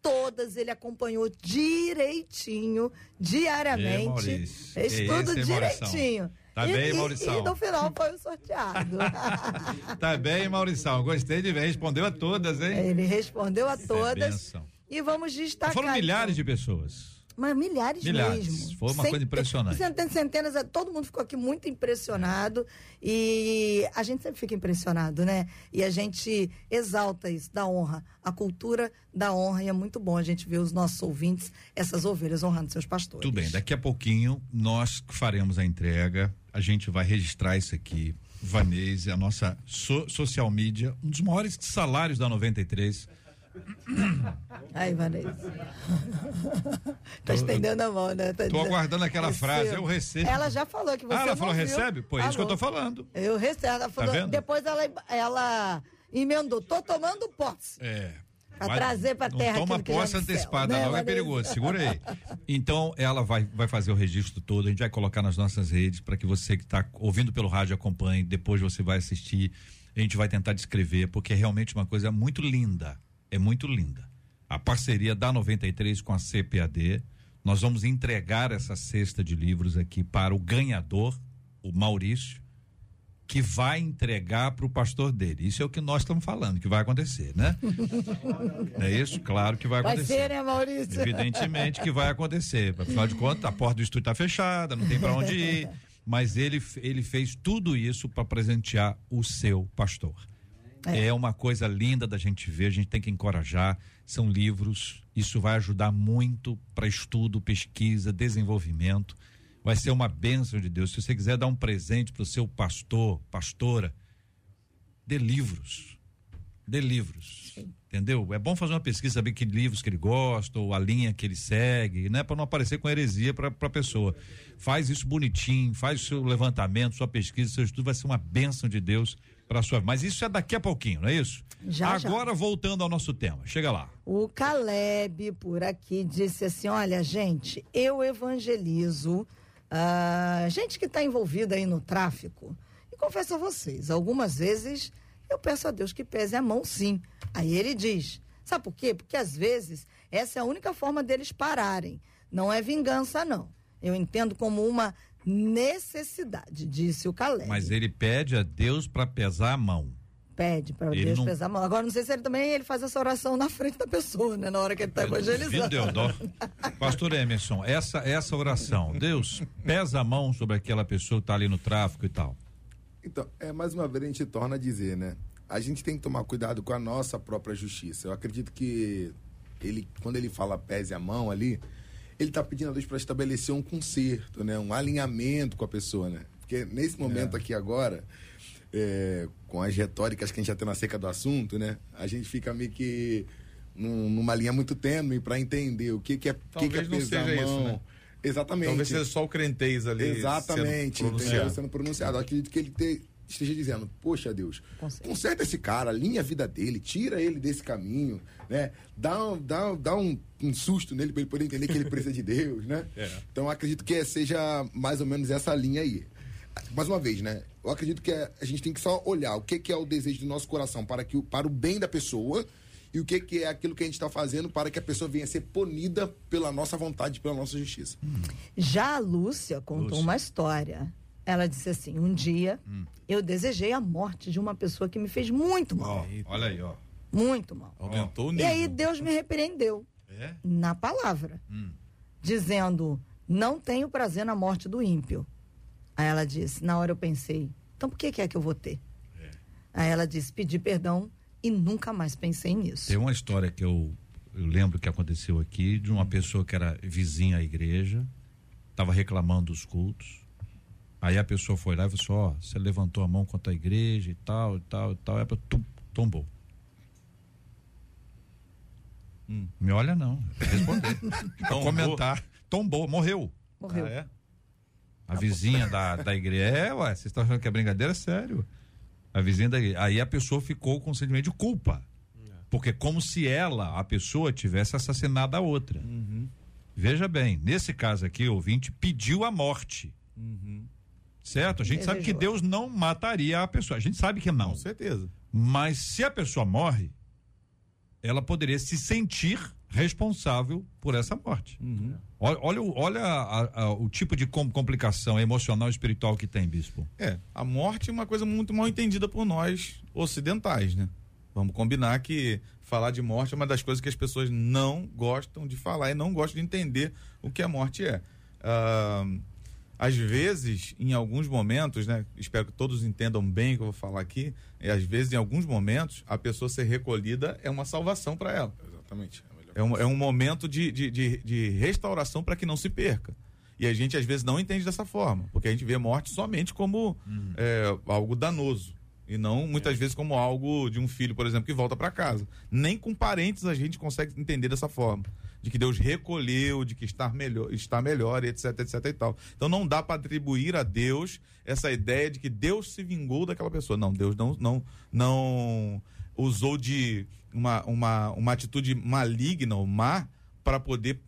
todas, ele acompanhou direitinho, diariamente. É, Maurício. Fez Esse tudo é Maurição. direitinho. Tá e, bem, e- Maurição. E no final foi o sorteado. Tá bem, Maurição. Gostei de ver. Respondeu a todas, hein? ele respondeu a é todas. bênção. e vamos destacar. Foram milhares de pessoas. Mas milhares, Milhares. mesmo. Foi uma coisa impressionante. Centenas, centenas, todo mundo ficou aqui muito impressionado. E a gente sempre fica impressionado, né? E a gente exalta isso, da honra. A cultura da honra. E é muito bom a gente ver os nossos ouvintes, essas ovelhas, honrando seus pastores. Tudo bem, daqui a pouquinho nós faremos a entrega. A gente vai registrar isso aqui. Vanese, a nossa so- social media, um dos maiores salários da 93. Aí, Vanessa. tá estendendo a mão, né? Tá Tô aguardando aquela frase, eu recebo. Ela já falou que você Ah, ela não falou, viu. recebe? Pô, é isso que eu tô falando. Eu recebo. Ela falou, vendo? depois ela, ela emendou. Tô tomando posse. É. Pra Vai- trazer pra não terra Toma aquilo que já é posse no céu, antecipada, né, logo é perigoso. Segura aí. Então, ela vai, vai fazer o registro todo, a gente vai colocar nas nossas redes para que você que está ouvindo pelo rádio acompanhe, depois você vai assistir. A gente vai tentar descrever, porque é realmente uma coisa muito linda. É muito linda. A parceria da 93 com a CPAD. Nós vamos entregar essa cesta de livros aqui para o ganhador, o Maurício que vai entregar para o pastor dele. Isso é o que nós estamos falando, que vai acontecer, né? é isso? Claro que vai Vai acontecer. ser, né, Maurício? Evidentemente que vai acontecer. Afinal de contas, a porta do estúdio está fechada, não tem para onde ir. Mas ele, ele fez tudo isso para presentear o seu pastor. É. uma coisa linda da gente ver, a gente tem que encorajar. São livros, isso vai ajudar muito para estudo, pesquisa, desenvolvimento. Vai ser uma bênção de Deus. Se você quiser dar um presente para o seu pastor, pastora, dê livros. Dê livros. Entendeu? É bom fazer uma pesquisa, saber que livros que ele gosta, ou a linha que ele segue, né? Para não aparecer com heresia para a pessoa. Faz isso bonitinho, faz o seu levantamento, sua pesquisa, seu estudo, vai ser uma bênção de Deus para sua. Mas isso é daqui a pouquinho, não é isso? Já, já. Agora voltando ao nosso tema. Chega lá. O Caleb por aqui disse assim: olha, gente, eu evangelizo ah, gente que está envolvida aí no tráfico. E confesso a vocês, algumas vezes eu peço a Deus que pese a mão sim. Aí ele diz: sabe por quê? Porque às vezes essa é a única forma deles pararem. Não é vingança, não. Eu entendo como uma necessidade, disse o Caleb. Mas ele pede a Deus para pesar a mão. Pede para Deus não- pesar a mão. Agora, não sei se ele também ele faz essa oração na frente da pessoa, né? Na hora que ele está evangelizando. Filho Deodó. Pastor Emerson, essa, essa oração, Deus pesa a mão sobre aquela pessoa que está ali no tráfico e tal. Então, é, mais uma vez a gente torna a dizer, né? A gente tem que tomar cuidado com a nossa própria justiça. Eu acredito que ele, quando ele fala pese a mão ali, ele está pedindo a Deus para estabelecer um conserto, né? Um alinhamento com a pessoa, né? Porque nesse momento aqui agora, é, com as retóricas que a gente já tem na seca do assunto, né? A gente fica meio que num- numa linha muito tênue para entender o que, que é, o que, que é Talvez não pesar a seja isso, mão. né? Exatamente. Talvez seja só o crentez ali. Exatamente, sendo pronunciado. sendo pronunciado. Eu acredito que ele te- esteja dizendo, poxa Deus, Conserta. conserta esse cara, alinha a vida dele, tira ele desse caminho, né? Dá, um- dá, um- dá um, um susto nele para ele poder entender que ele precisa de Deus, né? Então eu acredito que seja mais ou menos essa linha aí. Mais uma vez, né? Eu acredito que a gente tem que só olhar o que, que é o desejo do nosso coração para, que, o- para o bem da pessoa e o que, que é aquilo que a gente está fazendo para que a pessoa venha a ser punida pela nossa vontade, pela nossa justiça. Já a Lúcia contou Lúcia. uma história. Ela disse assim: um dia Hum. eu desejei a morte de uma pessoa que me fez muito mal. Ó, olha aí, ó. Muito mal. Aumentou o E nível. aí Deus me repreendeu É? na palavra, dizendo: não tenho prazer na morte do ímpio. Aí ela disse: na hora eu pensei, então por que, que é que eu vou ter? Aí ela disse: pedi perdão e nunca mais pensei nisso. Tem uma história que eu, eu lembro que aconteceu aqui de uma pessoa que era vizinha à igreja, estava reclamando dos cultos. Aí a pessoa foi lá e falou assim: Ó, você levantou a mão contra a igreja e tal, e tal, e tal. Aí a pessoa tum, tombou. Me olha, não. Responder. Tombou? comentar. Tombou, morreu. Morreu. Ah, é? A vizinha da, da igreja. É, ué, vocês estão achando que é brincadeira? É sério. A vizinha da igreja. Aí a pessoa ficou com sentimento de culpa. Porque como se ela, a pessoa, tivesse assassinado a outra. Veja bem, nesse caso aqui, o ouvinte pediu a morte. Certo? A gente sabe que Desejou. Deus não mataria a pessoa. A gente sabe que não. Com certeza. Mas se a pessoa morre, ela poderia se sentir responsável por essa morte. Olha, olha, o- olha a- a- o tipo de com- complicação emocional e espiritual que tem, bispo. É, a morte é uma coisa muito mal entendida por nós ocidentais, né? Vamos combinar que falar de morte é uma das coisas que as pessoas não gostam de falar e não gostam de entender o que a morte é. Ah, às vezes, em alguns momentos, né? Espero que todos entendam bem o que eu vou falar aqui. E às vezes, em alguns momentos, a pessoa ser recolhida é uma salvação para ela. Exatamente. É. É um, é um momento de, de, de, de restauração para que não se perca. E a gente às vezes não entende dessa forma, porque a gente vê morte somente como é, algo danoso. E não muitas vezes como algo de um filho, por exemplo, que volta para casa. Nem com parentes a gente consegue entender dessa forma. De que Deus recolheu, de que está melhor, está melhor, etc, etc e tal. Então não dá para atribuir a Deus essa ideia de que Deus se vingou daquela pessoa. Não, Deus não, não, não usou de uma, uma, uma atitude maligna ou má para poder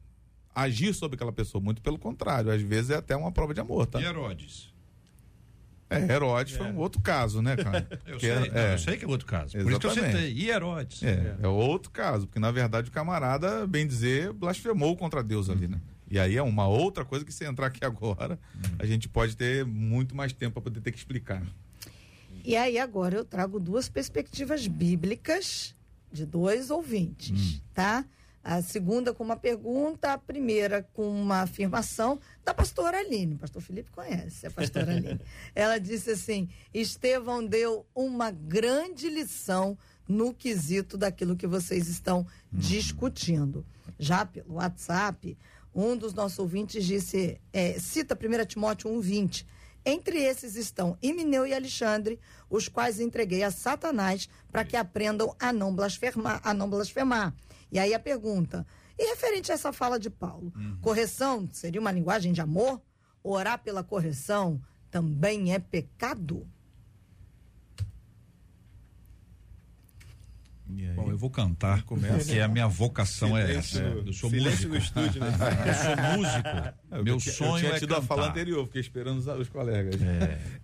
agir sobre aquela pessoa. Muito pelo contrário, às vezes é até uma prova de amor, tá? E Herodes? É, Herodes foi um outro caso, né, cara? Eu sei, é- não, é. eu sei que é outro caso. Por isso que eu Exatamente. citei. E Herodes? É, é outro caso, porque na verdade o camarada, bem dizer, blasfemou contra Deus ali, né? E aí é uma outra coisa que se entrar aqui agora, a gente pode ter muito mais tempo para poder ter que explicar. E aí agora eu trago duas perspectivas bíblicas de dois ouvintes, tá? A segunda com uma pergunta, a primeira com uma afirmação da pastora Aline. O pastor Felipe conhece a pastora Aline. Ela disse assim: Estevão deu uma grande lição no quesito daquilo que vocês estão discutindo. Já pelo WhatsApp, um dos nossos ouvintes disse, é, cita 1 Timóteo 1,20. Entre esses estão Imineu e Alexandre, os quais entreguei a Satanás para que aprendam a não blasfemar, a não blasfemar. E aí a pergunta: e referente a essa fala de Paulo, correção seria uma linguagem de amor? Orar pela correção também é pecado? Bom, eu vou cantar, Começa. porque a minha vocação é Silêncio essa. no- Eu sou músico. no estúdio, né? Eu sou músico. Eu Meu tinha- sonho eu tinha é tido a fala cantar. anterior, fiquei esperando os, os colegas.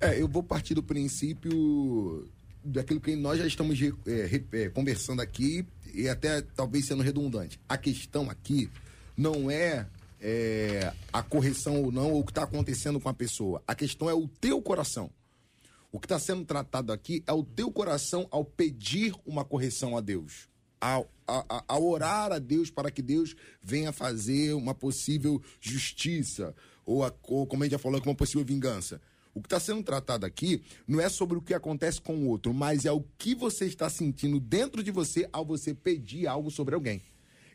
É, eu vou partir do princípio daquilo que nós já estamos é, é, conversando aqui e até talvez sendo redundante. A questão aqui não é, é, a correção ou não, ou o que está acontecendo com a pessoa. A questão é o teu coração. O que está sendo tratado aqui é o teu coração ao pedir uma correção a Deus. Ao, a, a- orar a Deus para que Deus venha fazer uma possível justiça, ou, a- ou como a gente já falou, uma possível vingança. O que está sendo tratado aqui não é sobre o que acontece com o outro, mas é o que você está sentindo dentro de você ao você pedir algo sobre alguém.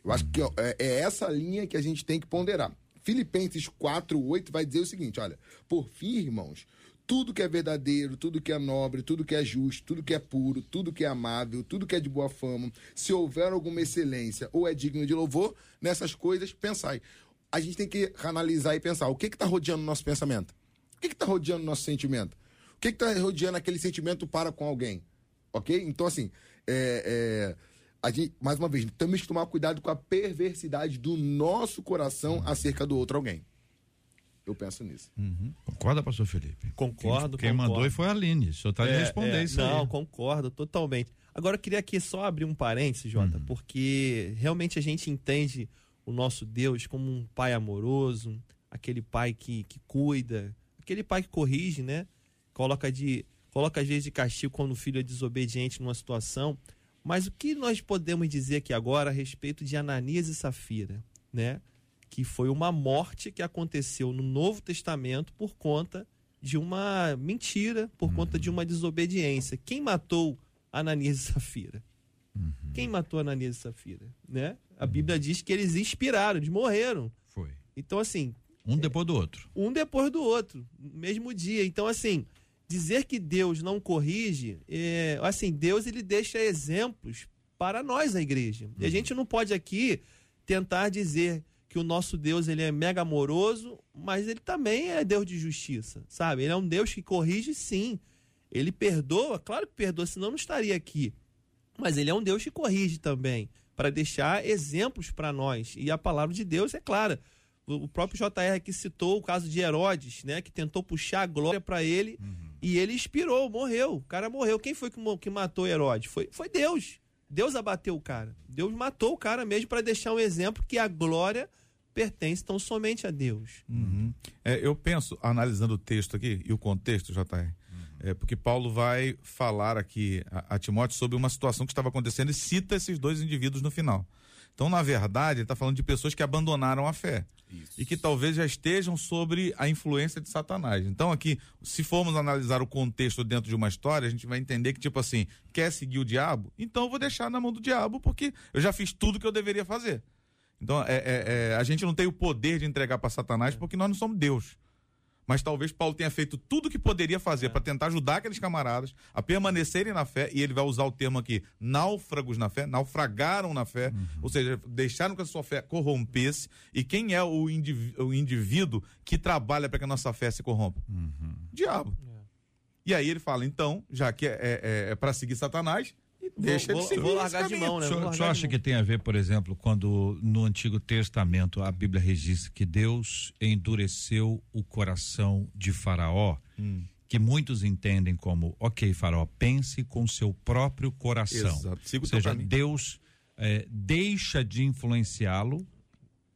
Eu acho que é, é essa linha que a gente tem que ponderar. Filipenses 4, 8 vai dizer o seguinte: olha, por fim, irmãos, tudo que é verdadeiro, tudo que é nobre, tudo que é justo, tudo que é puro, tudo que é amável, tudo que é de boa fama, se houver alguma excelência ou é digno de louvor, nessas coisas pensai. A gente tem que analisar e pensar o que está rodeando o nosso pensamento. O que está rodeando o nosso sentimento? O que está rodeando aquele sentimento para com alguém? Ok? Então, assim, é, é, a gente, mais uma vez, temos que tomar cuidado com a perversidade do nosso coração acerca do outro alguém. Eu penso nisso. Concorda, pastor Felipe? Concordo, Quem concordo. mandou foi a Aline. O senhor tá de É, responder é, isso não, aí. concordo totalmente. Agora eu queria aqui só abrir um parênteses, Jota, Uhum. porque realmente a gente entende o nosso Deus como um pai amoroso, aquele pai que, que cuida, aquele pai que corrige, né? Coloca de coloca às vezes de castigo quando o filho é desobediente numa situação. Mas o que nós podemos dizer aqui agora a respeito de Ananias e Safira, né? Que foi uma morte que aconteceu no Novo Testamento por conta de uma mentira, por conta de uma desobediência. Quem matou Ananias e Safira? Quem matou Ananias e Safira? Né? A Bíblia diz que eles inspiraram, eles morreram. Foi. Então, assim, Um depois do outro. um depois do outro, mesmo dia. Então, assim, dizer que Deus não corrige, é, assim, Deus ele deixa exemplos para nós, a igreja. E a gente não pode aqui tentar dizer que o nosso Deus ele é mega amoroso, mas ele também é Deus de justiça, sabe? Ele é um Deus que corrige, sim. Ele perdoa, claro que perdoa, senão não estaria aqui. Mas ele é um Deus que corrige também, para deixar exemplos para nós. E a palavra de Deus é clara. O próprio JR aqui citou o caso de Herodes, né? Que tentou puxar a glória para ele e ele expirou, morreu. O cara morreu. Quem foi que, que matou Herodes? Foi, foi Deus. Deus abateu o cara. Deus matou o cara mesmo para deixar um exemplo que a glória pertence tão somente a Deus. É, eu penso, analisando o texto aqui e o contexto, JR, é, porque Paulo vai falar aqui a, a Timóteo sobre uma situação que estava acontecendo e cita esses dois indivíduos no final. Então, na verdade, ele está falando de pessoas que abandonaram a fé. E que talvez já estejam sobre a influência de Satanás. Então, aqui, se formos analisar o contexto dentro de uma história, a gente vai entender que, tipo assim, quer seguir o diabo? Então eu vou deixar na mão do diabo, porque eu já fiz tudo que eu deveria fazer. Então, é, é- é, a gente não tem o poder de entregar para Satanás porque nós não somos Deus. Mas talvez Paulo tenha feito tudo o que poderia fazer para tentar ajudar aqueles camaradas a permanecerem na fé, e ele vai usar o termo aqui, náufragos na fé, naufragaram na fé, ou seja, deixaram que a sua fé corrompesse. E quem é o, indiví- o indivíduo que trabalha para que a nossa fé se corrompa? Diabo. E aí ele fala, então, já que é, é, para seguir Satanás, deixa vou, ele seguir vou largar de mão, né? O Vou senhor, o largar senhor de acha que tem a ver, por exemplo, quando no Antigo Testamento a Bíblia registra que Deus endureceu o coração de Faraó, Hum. que muitos entendem como, ok, Faraó, pense com seu próprio coração. Exato. Siga o Ou seja, caminho. Deus eh, deixa de influenciá-lo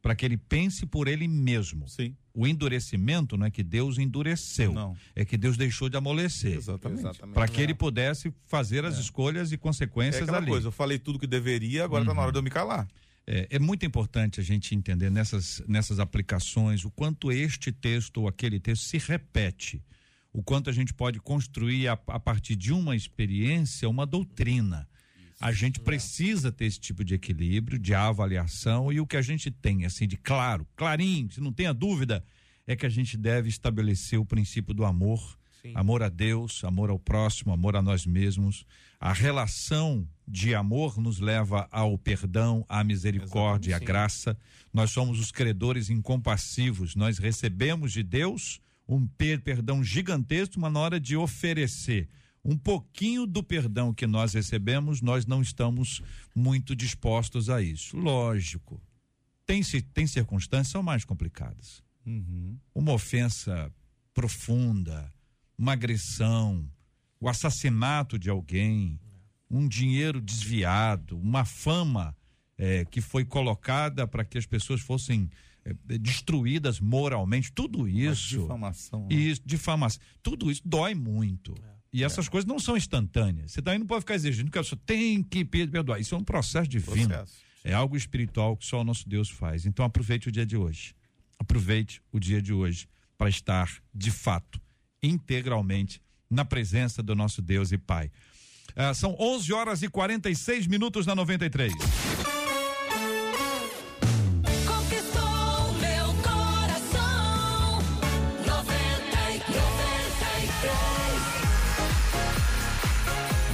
para que ele pense por ele mesmo. Sim. O endurecimento não é que Deus endureceu, Não. é que Deus deixou de amolecer. Exatamente. Para que ele pudesse fazer as escolhas e É consequências aquela ali. coisa, eu falei tudo que deveria, agora tá na hora de eu me calar. É, é muito importante a gente entender nessas, nessas aplicações o quanto este texto ou aquele texto se repete, o quanto a gente pode construir a, a partir de uma experiência uma doutrina. A gente precisa ter esse tipo de equilíbrio, de avaliação e o que a gente tem, assim, de claro, clarinho, se não tenha dúvida, é que a gente deve estabelecer o princípio do amor, Sim. amor a Deus, amor ao próximo, amor a nós mesmos. A relação de amor nos leva ao perdão, à misericórdia, à Exatamente, graça. Nós somos os credores incompassivos. Nós recebemos de Deus um per- perdão gigantesco, mas na hora de oferecer um pouquinho do perdão que nós recebemos, nós não estamos muito dispostos a isso. Lógico. Tem, tem circunstâncias que são mais complicadas Uhum. uma ofensa profunda, uma agressão, o assassinato de alguém, um dinheiro desviado, uma fama eh, que foi colocada para que as pessoas fossem eh, destruídas moralmente, tudo isso. Difamação. né? E difamação. Tudo isso dói muito. E essas coisas não são instantâneas. Você também não pode ficar exigindo que a pessoa tem que perdoar. Isso é um processo divino. Processo. É algo espiritual que só o nosso Deus faz. Então aproveite o dia de hoje. Aproveite o dia de hoje para estar, de fato, integralmente na presença do nosso Deus e Pai. Ah, são 11 horas e 46 minutos na 93.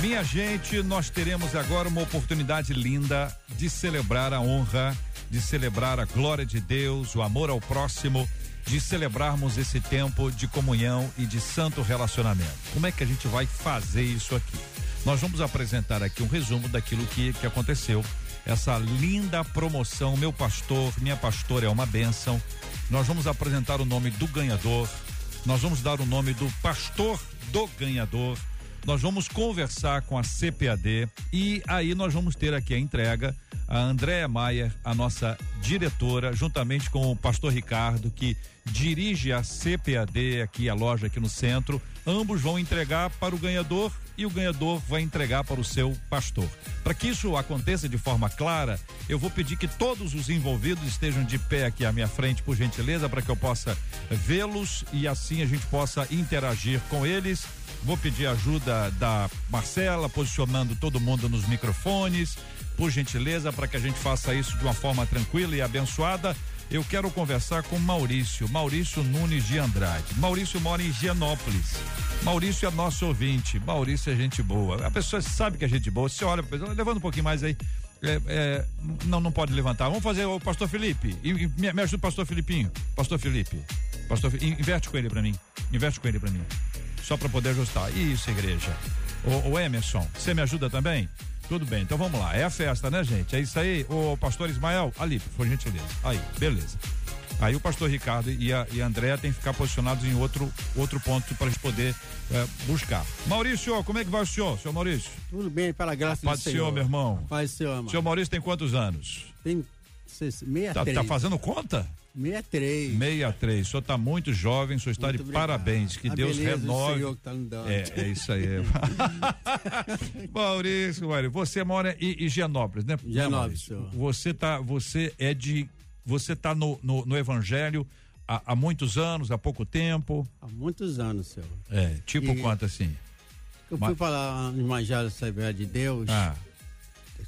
Minha gente, nós teremos agora uma oportunidade linda de celebrar a honra, de celebrar a glória de Deus, o amor ao próximo, de celebrarmos esse tempo de comunhão e de santo relacionamento. Como é que a gente vai fazer isso aqui? Nós vamos apresentar aqui um resumo daquilo que, que aconteceu. Essa linda promoção, meu pastor, minha pastora é uma bênção. Nós vamos apresentar o nome do ganhador. Nós vamos dar o nome do pastor do ganhador. Nós vamos conversar com a CPAD e aí nós vamos ter aqui a entrega. A Andréa Maier, a nossa diretora, juntamente com o pastor Ricardo, que dirige a CPAD aqui, a loja aqui no centro. Ambos vão entregar para o ganhador e o ganhador vai entregar para o seu pastor. Para que isso aconteça de forma clara, eu vou pedir que todos os envolvidos estejam de pé aqui à minha frente, por gentileza, para que eu possa vê-los e assim a gente possa interagir com eles. Vou pedir ajuda da Marcela, posicionando todo mundo nos microfones, por gentileza, para que a gente faça isso de uma forma tranquila e abençoada. Eu quero conversar com Maurício, Maurício Nunes de Andrade. Maurício mora em Higienópolis. Maurício é nosso ouvinte. Maurício é gente boa. A pessoa sabe que é gente boa. Você olha, levanta um pouquinho mais aí. É, é, não, não pode levantar. Vamos fazer o pastor Felipe. E, e me, me ajuda o pastor Filipinho. Pastor Felipe. Pastor, inverte com ele pra mim. Inverte com ele pra mim. Só pra poder ajustar. Isso, igreja. O, o Emerson, você me ajuda também? Tudo bem, então vamos lá. É a festa, né, gente? É isso aí. O pastor Ismael, ali, por gentileza. Aí, beleza. Aí o pastor Ricardo e a, e a Andréa tem que ficar posicionados em outro, outro ponto para a gente poder eh, buscar. Maurício, como é que vai o senhor, senhor Maurício? Tudo bem, pela graça Paz do Senhor. senhor, meu irmão. Paz do Senhor, amado. Senhor Maurício tem quantos anos? Tem seis- Tá, 63. tá fazendo conta? 63. 63. O senhor está muito jovem, o senhor está Muito de obrigado. parabéns. Que A Deus renove. Tá. É, é isso aí. Maurício, Mário, você mora em né? Higienópolis, Né, Maurício? senhor. Você tá, você é de, você tá no, no, no evangelho há, há muitos anos, há pouco tempo. Há muitos anos, senhor. É, tipo E- quanto assim? Eu Mas- fui falar no Evangelho da Assembleia de Deus, Ah,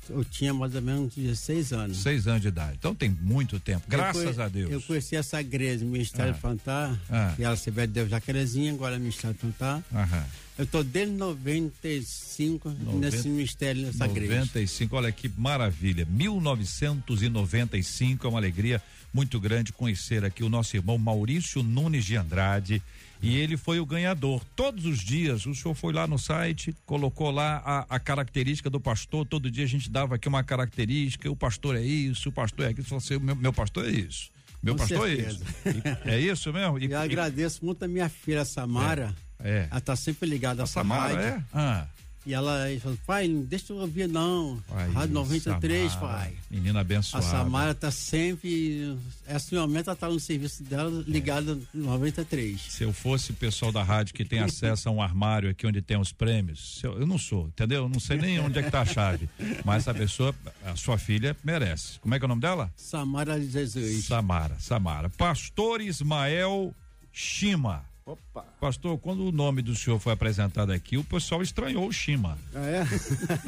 eu tinha mais ou menos 16 anos. seis anos de idade. Então tem muito tempo. Graças a Deus. Eu conheci essa igreja, Ministério Ah. Fantar, Ah. e ela Assembleia de Deus Jacarezinha, agora é Ministério Fantar. Aham. Eu tô desde 95 nesse ministério, nessa igreja. 95, olha que maravilha. 1995 é uma alegria muito grande conhecer aqui o nosso irmão Maurício Nunes de Andrade. E ele foi o ganhador. Todos os dias, o senhor foi lá no site, colocou lá a, a característica do pastor. Todo dia a gente dava aqui uma característica. O pastor é isso, o pastor é aquilo. Você falou assim, meu, meu pastor é isso. Meu Com pastor certeza. é isso. E- é isso mesmo? E- E eu agradeço muito a minha filha Samara. É. Ela tá sempre ligada A a Samara, rádio. é? Ah. E ela falou, pai, não deixa eu ouvir não. Aí, Rádio 93, Samara, pai. Menina A abençoada. Samara tá sempre. Esse momento ela tá no serviço dela ligada no 93. Se eu fosse o pessoal da rádio que tem acesso a um armário aqui onde tem os prêmios, eu, eu não sou, entendeu? Eu não sei nem onde é que tá a chave. Mas essa pessoa, a sua filha, merece. Como é que é o nome dela? Samara Jesus. Samara, Samara. Pastor Ismael Shima. Opa. Pastor, quando o nome do senhor foi apresentado aqui, o pessoal estranhou o Shima. Ah,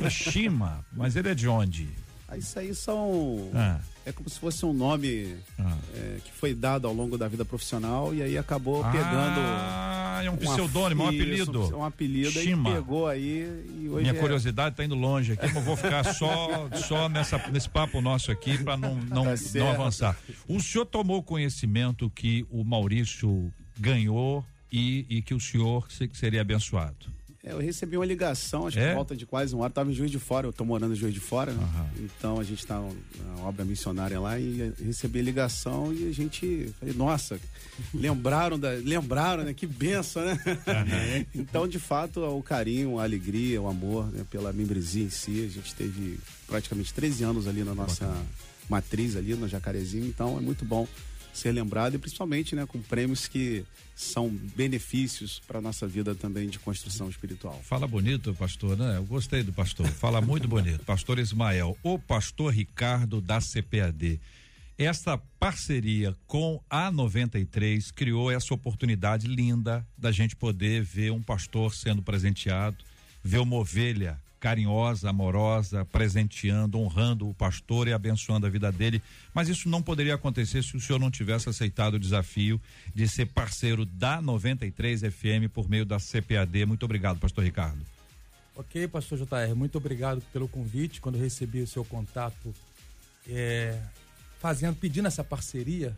é? Shima, mas ele é de onde? Ah, Isso aí são. Ah. É como se fosse um nome Ah. é, que foi dado ao longo da vida profissional e aí acabou pegando. Ah, é um pseudônimo, um apelido. Um apelido Shima. pegou aí e hoje. Minha é- curiosidade tá indo longe aqui, mas eu vou ficar só, só nessa, nesse papo nosso aqui para não, não, Tá não avançar. O senhor tomou conhecimento que o Maurício ganhou e, e que o senhor se- seria abençoado. É, eu recebi uma ligação, acho É? que volta de quase uma hora. Estava em Juiz de Fora, eu tô morando em Juiz de Fora. né? Então a gente está na obra missionária lá e recebi a ligação e a gente. Falei, nossa, lembraram, da, lembraram, né? Que benção, né? então, de fato, o carinho, a alegria, o amor né, pela membresia em si. A gente teve praticamente 13 anos ali na nossa matriz, ali no Jacarezinho. Então é muito bom ser lembrado e principalmente né, com prêmios que são benefícios para nossa vida também de construção espiritual. Fala bonito, pastor, né? Eu gostei do pastor. Fala muito bonito. Pastor Ismael, o pastor Ricardo da CPAD. Essa parceria com a 93 criou essa oportunidade linda da gente poder ver um pastor sendo presenteado, ver uma ovelha carinhosa, amorosa, presenteando, honrando o pastor e abençoando a vida dele. Mas isso não poderia acontecer se o senhor não tivesse aceitado o desafio de ser parceiro da 93 FM por meio da CPAD. Muito obrigado, pastor Ricardo. Ok, pastor JR, muito obrigado pelo convite. Quando recebi o seu contato, é, fazendo, pedindo essa parceria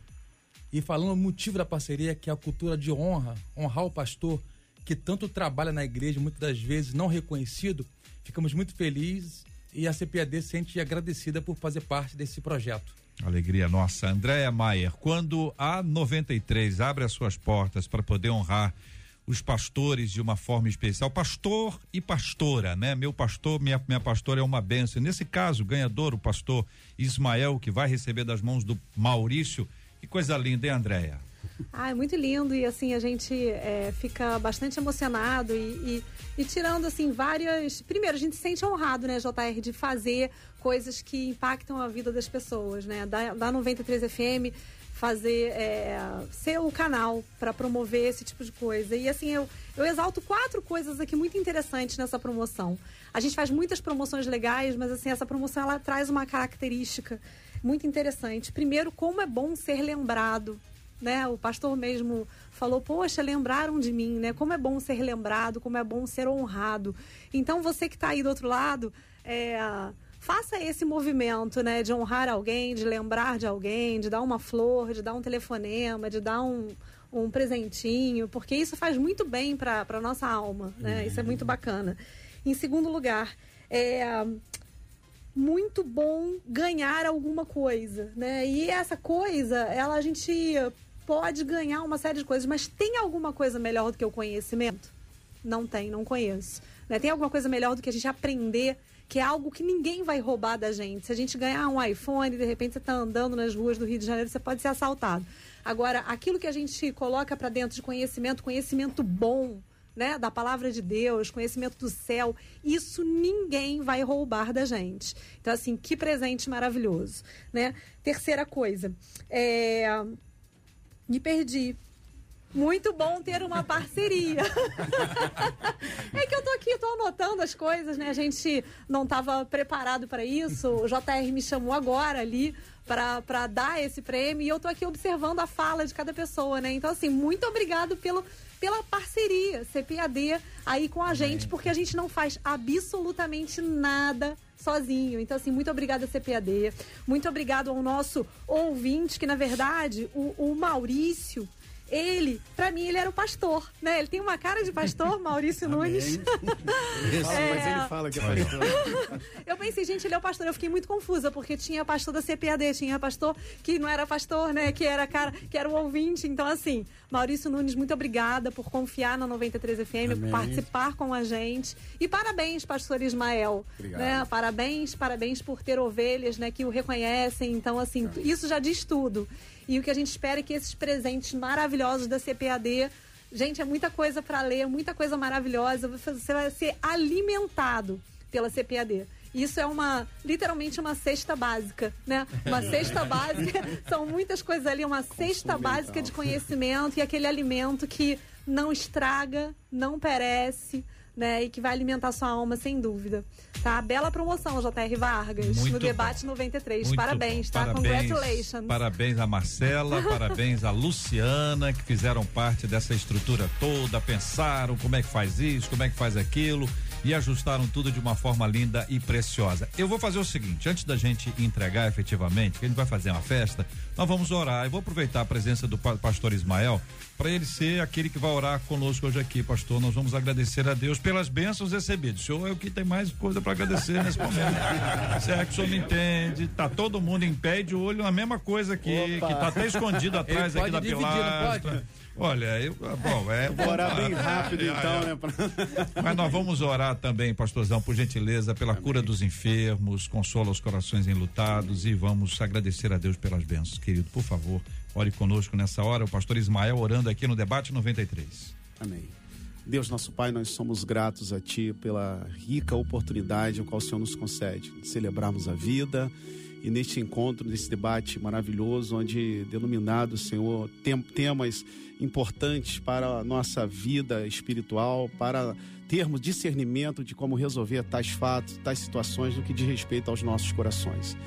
e falando o motivo da parceria, que é a cultura de honra, honrar o pastor que tanto trabalha na igreja, muitas das vezes não reconhecido. Ficamos muito felizes e a CPAD sente agradecida por fazer parte desse projeto. Alegria nossa. Andréia Maier, quando a 93 abre as suas portas para poder honrar os pastores de uma forma especial, pastor e pastora, né? Meu pastor, minha, minha pastora é uma benção. Nesse caso, ganhador, o pastor Ismael, que vai receber das mãos do Maurício. Que coisa linda, hein, Andréia? Ah, é muito lindo e assim a gente é, fica bastante emocionado e, e, e tirando assim várias. Primeiro, a gente se sente honrado, né, JR, de fazer coisas que impactam a vida das pessoas, né? Da, da 93 FM fazer é, ser o canal para promover esse tipo de coisa e assim eu, eu exalto quatro coisas aqui muito interessantes nessa promoção a gente faz muitas promoções legais mas assim essa promoção ela traz uma característica muito interessante primeiro como é bom ser lembrado né? O pastor mesmo falou: "Poxa, lembraram de mim, né? Como é bom ser lembrado, como é bom ser honrado". Então você que está aí do outro lado, é, faça esse movimento, né, de honrar alguém, de lembrar de alguém, de dar uma flor, de dar um telefonema, de dar um um presentinho, porque isso faz muito bem para a nossa alma, né? Isso é muito bacana. Em segundo lugar, é, muito bom ganhar alguma coisa, né? E essa coisa, ela a gente pode ganhar uma série de coisas, mas tem alguma coisa melhor do que o conhecimento? Não tem, não conheço. Né? Tem alguma coisa melhor do que a gente aprender, que é algo que ninguém vai roubar da gente. Se a gente ganhar um iPhone, de repente você está andando nas ruas do Rio de Janeiro, você pode ser assaltado. Agora, aquilo que a gente coloca para dentro de conhecimento, conhecimento bom, né, da palavra de Deus, conhecimento do céu, isso ninguém vai roubar da gente. Então, assim, que presente maravilhoso, né? Terceira coisa, é... me perdi. Muito bom ter uma parceria. é que eu tô aqui, tô anotando as coisas, né? A gente não estava preparado para isso. O JR me chamou agora ali para dar esse prêmio e eu tô aqui observando a fala de cada pessoa, né? Então, assim, muito obrigado pelo, pela parceria CPAD aí com a gente, porque a gente não faz absolutamente nada sozinho. Então, assim, muito obrigada, CPAD. Muito obrigado ao nosso ouvinte, que na verdade, o, o Maurício. Ele, pra mim, ele era o pastor, né? Ele tem uma cara de pastor, Maurício Nunes. Fala, Mas ele fala que é pastor. Eu pensei, gente, ele é o pastor. Eu fiquei muito confusa, porque tinha pastor da CPAD, tinha pastor que não era pastor, né? Que era cara, que era o ouvinte. Então, assim, Maurício Nunes, muito obrigada por confiar na 93 FM, por Amém. participar com a gente. E parabéns, pastor Ismael. Obrigado. Né? Parabéns, parabéns por ter ovelhas, né? Que o reconhecem. Então, assim, isso já diz tudo. E o que a gente espera é que esses presentes maravilhosos da CPAD Gente, é muita coisa para ler, muita coisa maravilhosa. Você vai ser alimentado pela CPAD. Isso é uma, literalmente uma cesta básica, né? Uma cesta básica, são muitas coisas ali, uma cesta básica de conhecimento e aquele alimento que não estraga, não perece, né? E que vai alimentar sua alma, sem dúvida. Tá? Bela promoção, JR Vargas, Muito no bom. debate 93. Muito parabéns, tá? Parabéns, Congratulations. Parabéns a Marcela, parabéns a Luciana, que fizeram parte dessa estrutura toda, pensaram como é que faz isso, como é que faz aquilo e ajustaram tudo de uma forma linda e preciosa. Eu vou fazer o seguinte, antes da gente entregar efetivamente, que a gente vai fazer uma festa, nós vamos orar. Eu vou aproveitar a presença do pa- pastor Ismael para ele ser aquele que vai orar conosco hoje aqui, pastor. Nós vamos agradecer a Deus pelas bênçãos recebidas. O senhor é o que tem mais coisa para agradecer nesse momento. Se é que o senhor me entende, tá todo mundo em pé e de olho na mesma coisa aqui, Opa. que tá até escondido atrás Ele aqui da dividir, pilastra. Olha, eu, bom, é. Vou orar bem Ah, rápido, é, então, é. né? Mas nós vamos orar também, pastorzão, por gentileza, pela cura dos enfermos, consola os corações enlutados e vamos agradecer a Deus pelas bênçãos. Querido, por favor, ore conosco nessa hora. O pastor Ismael orando aqui no debate 93. Amém. Deus, nosso Pai, nós somos gratos a Ti pela rica oportunidade qual o Senhor nos concede de celebrarmos a vida e neste encontro, nesse debate maravilhoso, onde denominado, Senhor, tem, temas importantes para a nossa vida espiritual, para termos discernimento de como resolver tais fatos, tais situações no que diz respeito aos nossos corações.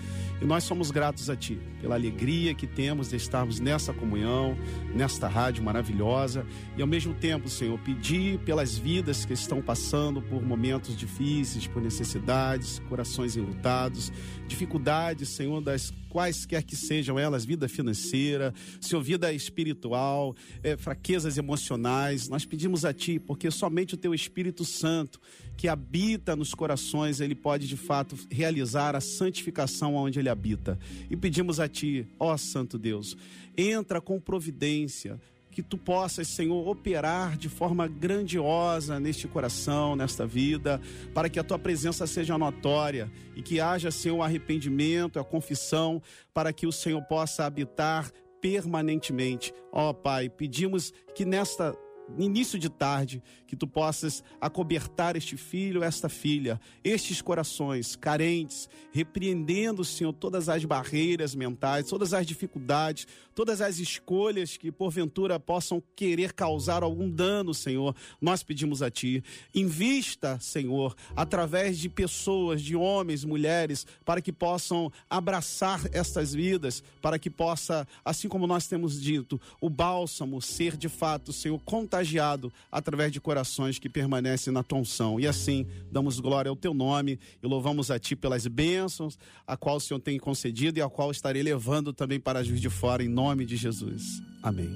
E nós somos gratos a Ti pela alegria que temos de estarmos nessa comunhão, nesta rádio maravilhosa e ao mesmo tempo, Senhor, pedir pelas vidas que estão passando por momentos difíceis, por necessidades, corações enlutados, dificuldades, Senhor, das quais quer que sejam elas, vida financeira, Senhor, vida espiritual, eh, fraquezas emocionais. Nós pedimos a Ti, porque somente o Teu Espírito Santo, que habita nos corações, ele pode de fato realizar a santificação onde ele habita. E pedimos a Ti, ó Santo Deus, entra com providência, que tu possas, Senhor, operar de forma grandiosa neste coração, nesta vida, para que a tua presença seja notória e que haja, Senhor, o arrependimento, a confissão, para que o Senhor possa habitar permanentemente. Ó Pai, pedimos que nesta início de tarde, que tu possas acobertar este filho, esta filha, estes corações carentes, repreendendo, Senhor, todas as barreiras mentais, todas as dificuldades, todas as escolhas que porventura possam querer causar algum dano, Senhor. Nós pedimos a ti, invista, Senhor, através de pessoas, de homens, mulheres, para que possam abraçar estas vidas, para que possa, assim como nós temos dito, o bálsamo ser de fato, Senhor, contagiado através de corações que permanecem na tua unção. E assim, damos glória ao teu nome e louvamos a ti pelas bênçãos, a qual o Senhor tem concedido e a qual estarei levando também para Juiz de Fora, em nome de Jesus. Amém.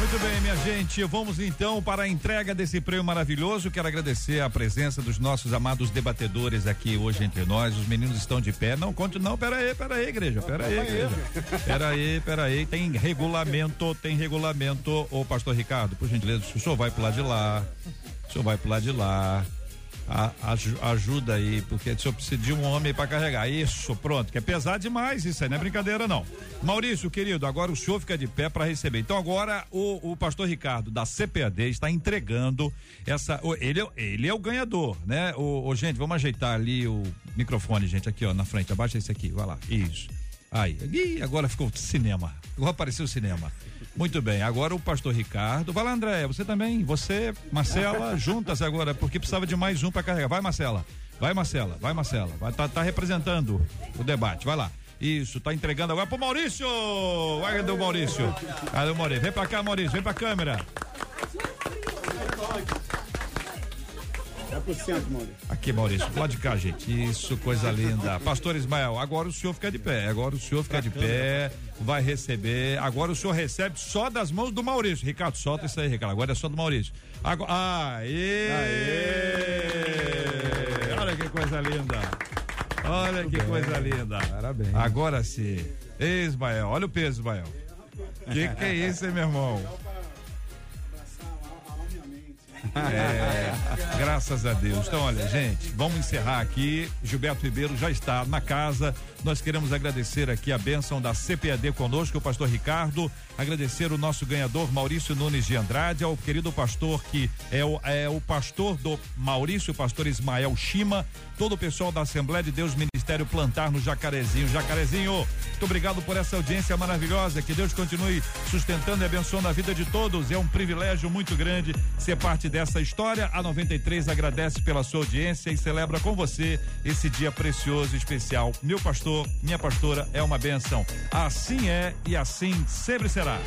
Muito bem, minha gente, vamos então para a entrega desse prêmio maravilhoso. Quero agradecer a presença dos nossos amados debatedores aqui hoje entre nós. Os meninos estão de pé. Não, conte, não, pera aí, pera aí, igreja, pera aí, igreja. Pera aí, pera aí, tem regulamento, tem regulamento. Ô, pastor Ricardo, por gentileza, o senhor vai pro lado de lá, o senhor vai pro lado de lá. A- aju- ajuda aí, porque o senhor precisa de um homem para carregar. Isso, pronto, que é pesado demais, isso aí não é brincadeira, não. Maurício, querido, agora o senhor fica de pé para receber. Então, agora o, o pastor Ricardo, da CPAD, está entregando essa. Ele, é- ele é o ganhador, né? O, o- gente, vamos ajeitar ali o microfone, gente, aqui, ó, na frente. Abaixa esse aqui, vai lá. Isso. Aí. Ih, agora ficou cinema. Agora apareceu o cinema. Muito bem, agora o pastor Ricardo. Vai lá, André, você também, você, Marcela, juntas agora, porque precisava de mais um para carregar. Vai, Marcela. Vai, Marcela. Vai, Marcela. Vai, tá, tá representando o debate. Vai lá. Isso, tá entregando agora pro Maurício! Vai, cadê o Maurício? Cadê o Maurício? Vem pra cá, Maurício, vem pra câmera. Maurício. Aqui, Maurício, lado de cá, gente. Isso, coisa linda. Pastor Ismael, agora o senhor fica de pé. Agora o senhor fica de pé, vai receber. Agora o senhor recebe só das mãos do Maurício. Ricardo, solta isso aí, Ricardo. Agora é só do Maurício. Agora, aê! Olha que coisa linda. Olha que coisa linda. Parabéns. Agora sim. Ei, Ismael, olha o peso, Ismael. Que que é isso, hein, meu irmão? É, graças a Deus. Então, olha, gente, vamos encerrar aqui. Gilberto Ribeiro já está na casa. Nós queremos agradecer aqui a bênção da CPAD conosco, o pastor Ricardo. Agradecer o nosso ganhador Maurício Nunes de Andrade, ao querido pastor que é o, é o pastor do Maurício, o pastor Ismael Shima, todo o pessoal da Assembleia de Deus Ministério Plantar no Jacarezinho. Jacarezinho, muito obrigado por essa audiência maravilhosa. Que Deus continue sustentando e abençoando a vida de todos. É um privilégio muito grande ser parte dessa história, a 93 agradece pela sua audiência e celebra com você esse dia precioso e especial. Meu pastor, minha pastora é uma benção. Assim é e assim sempre será.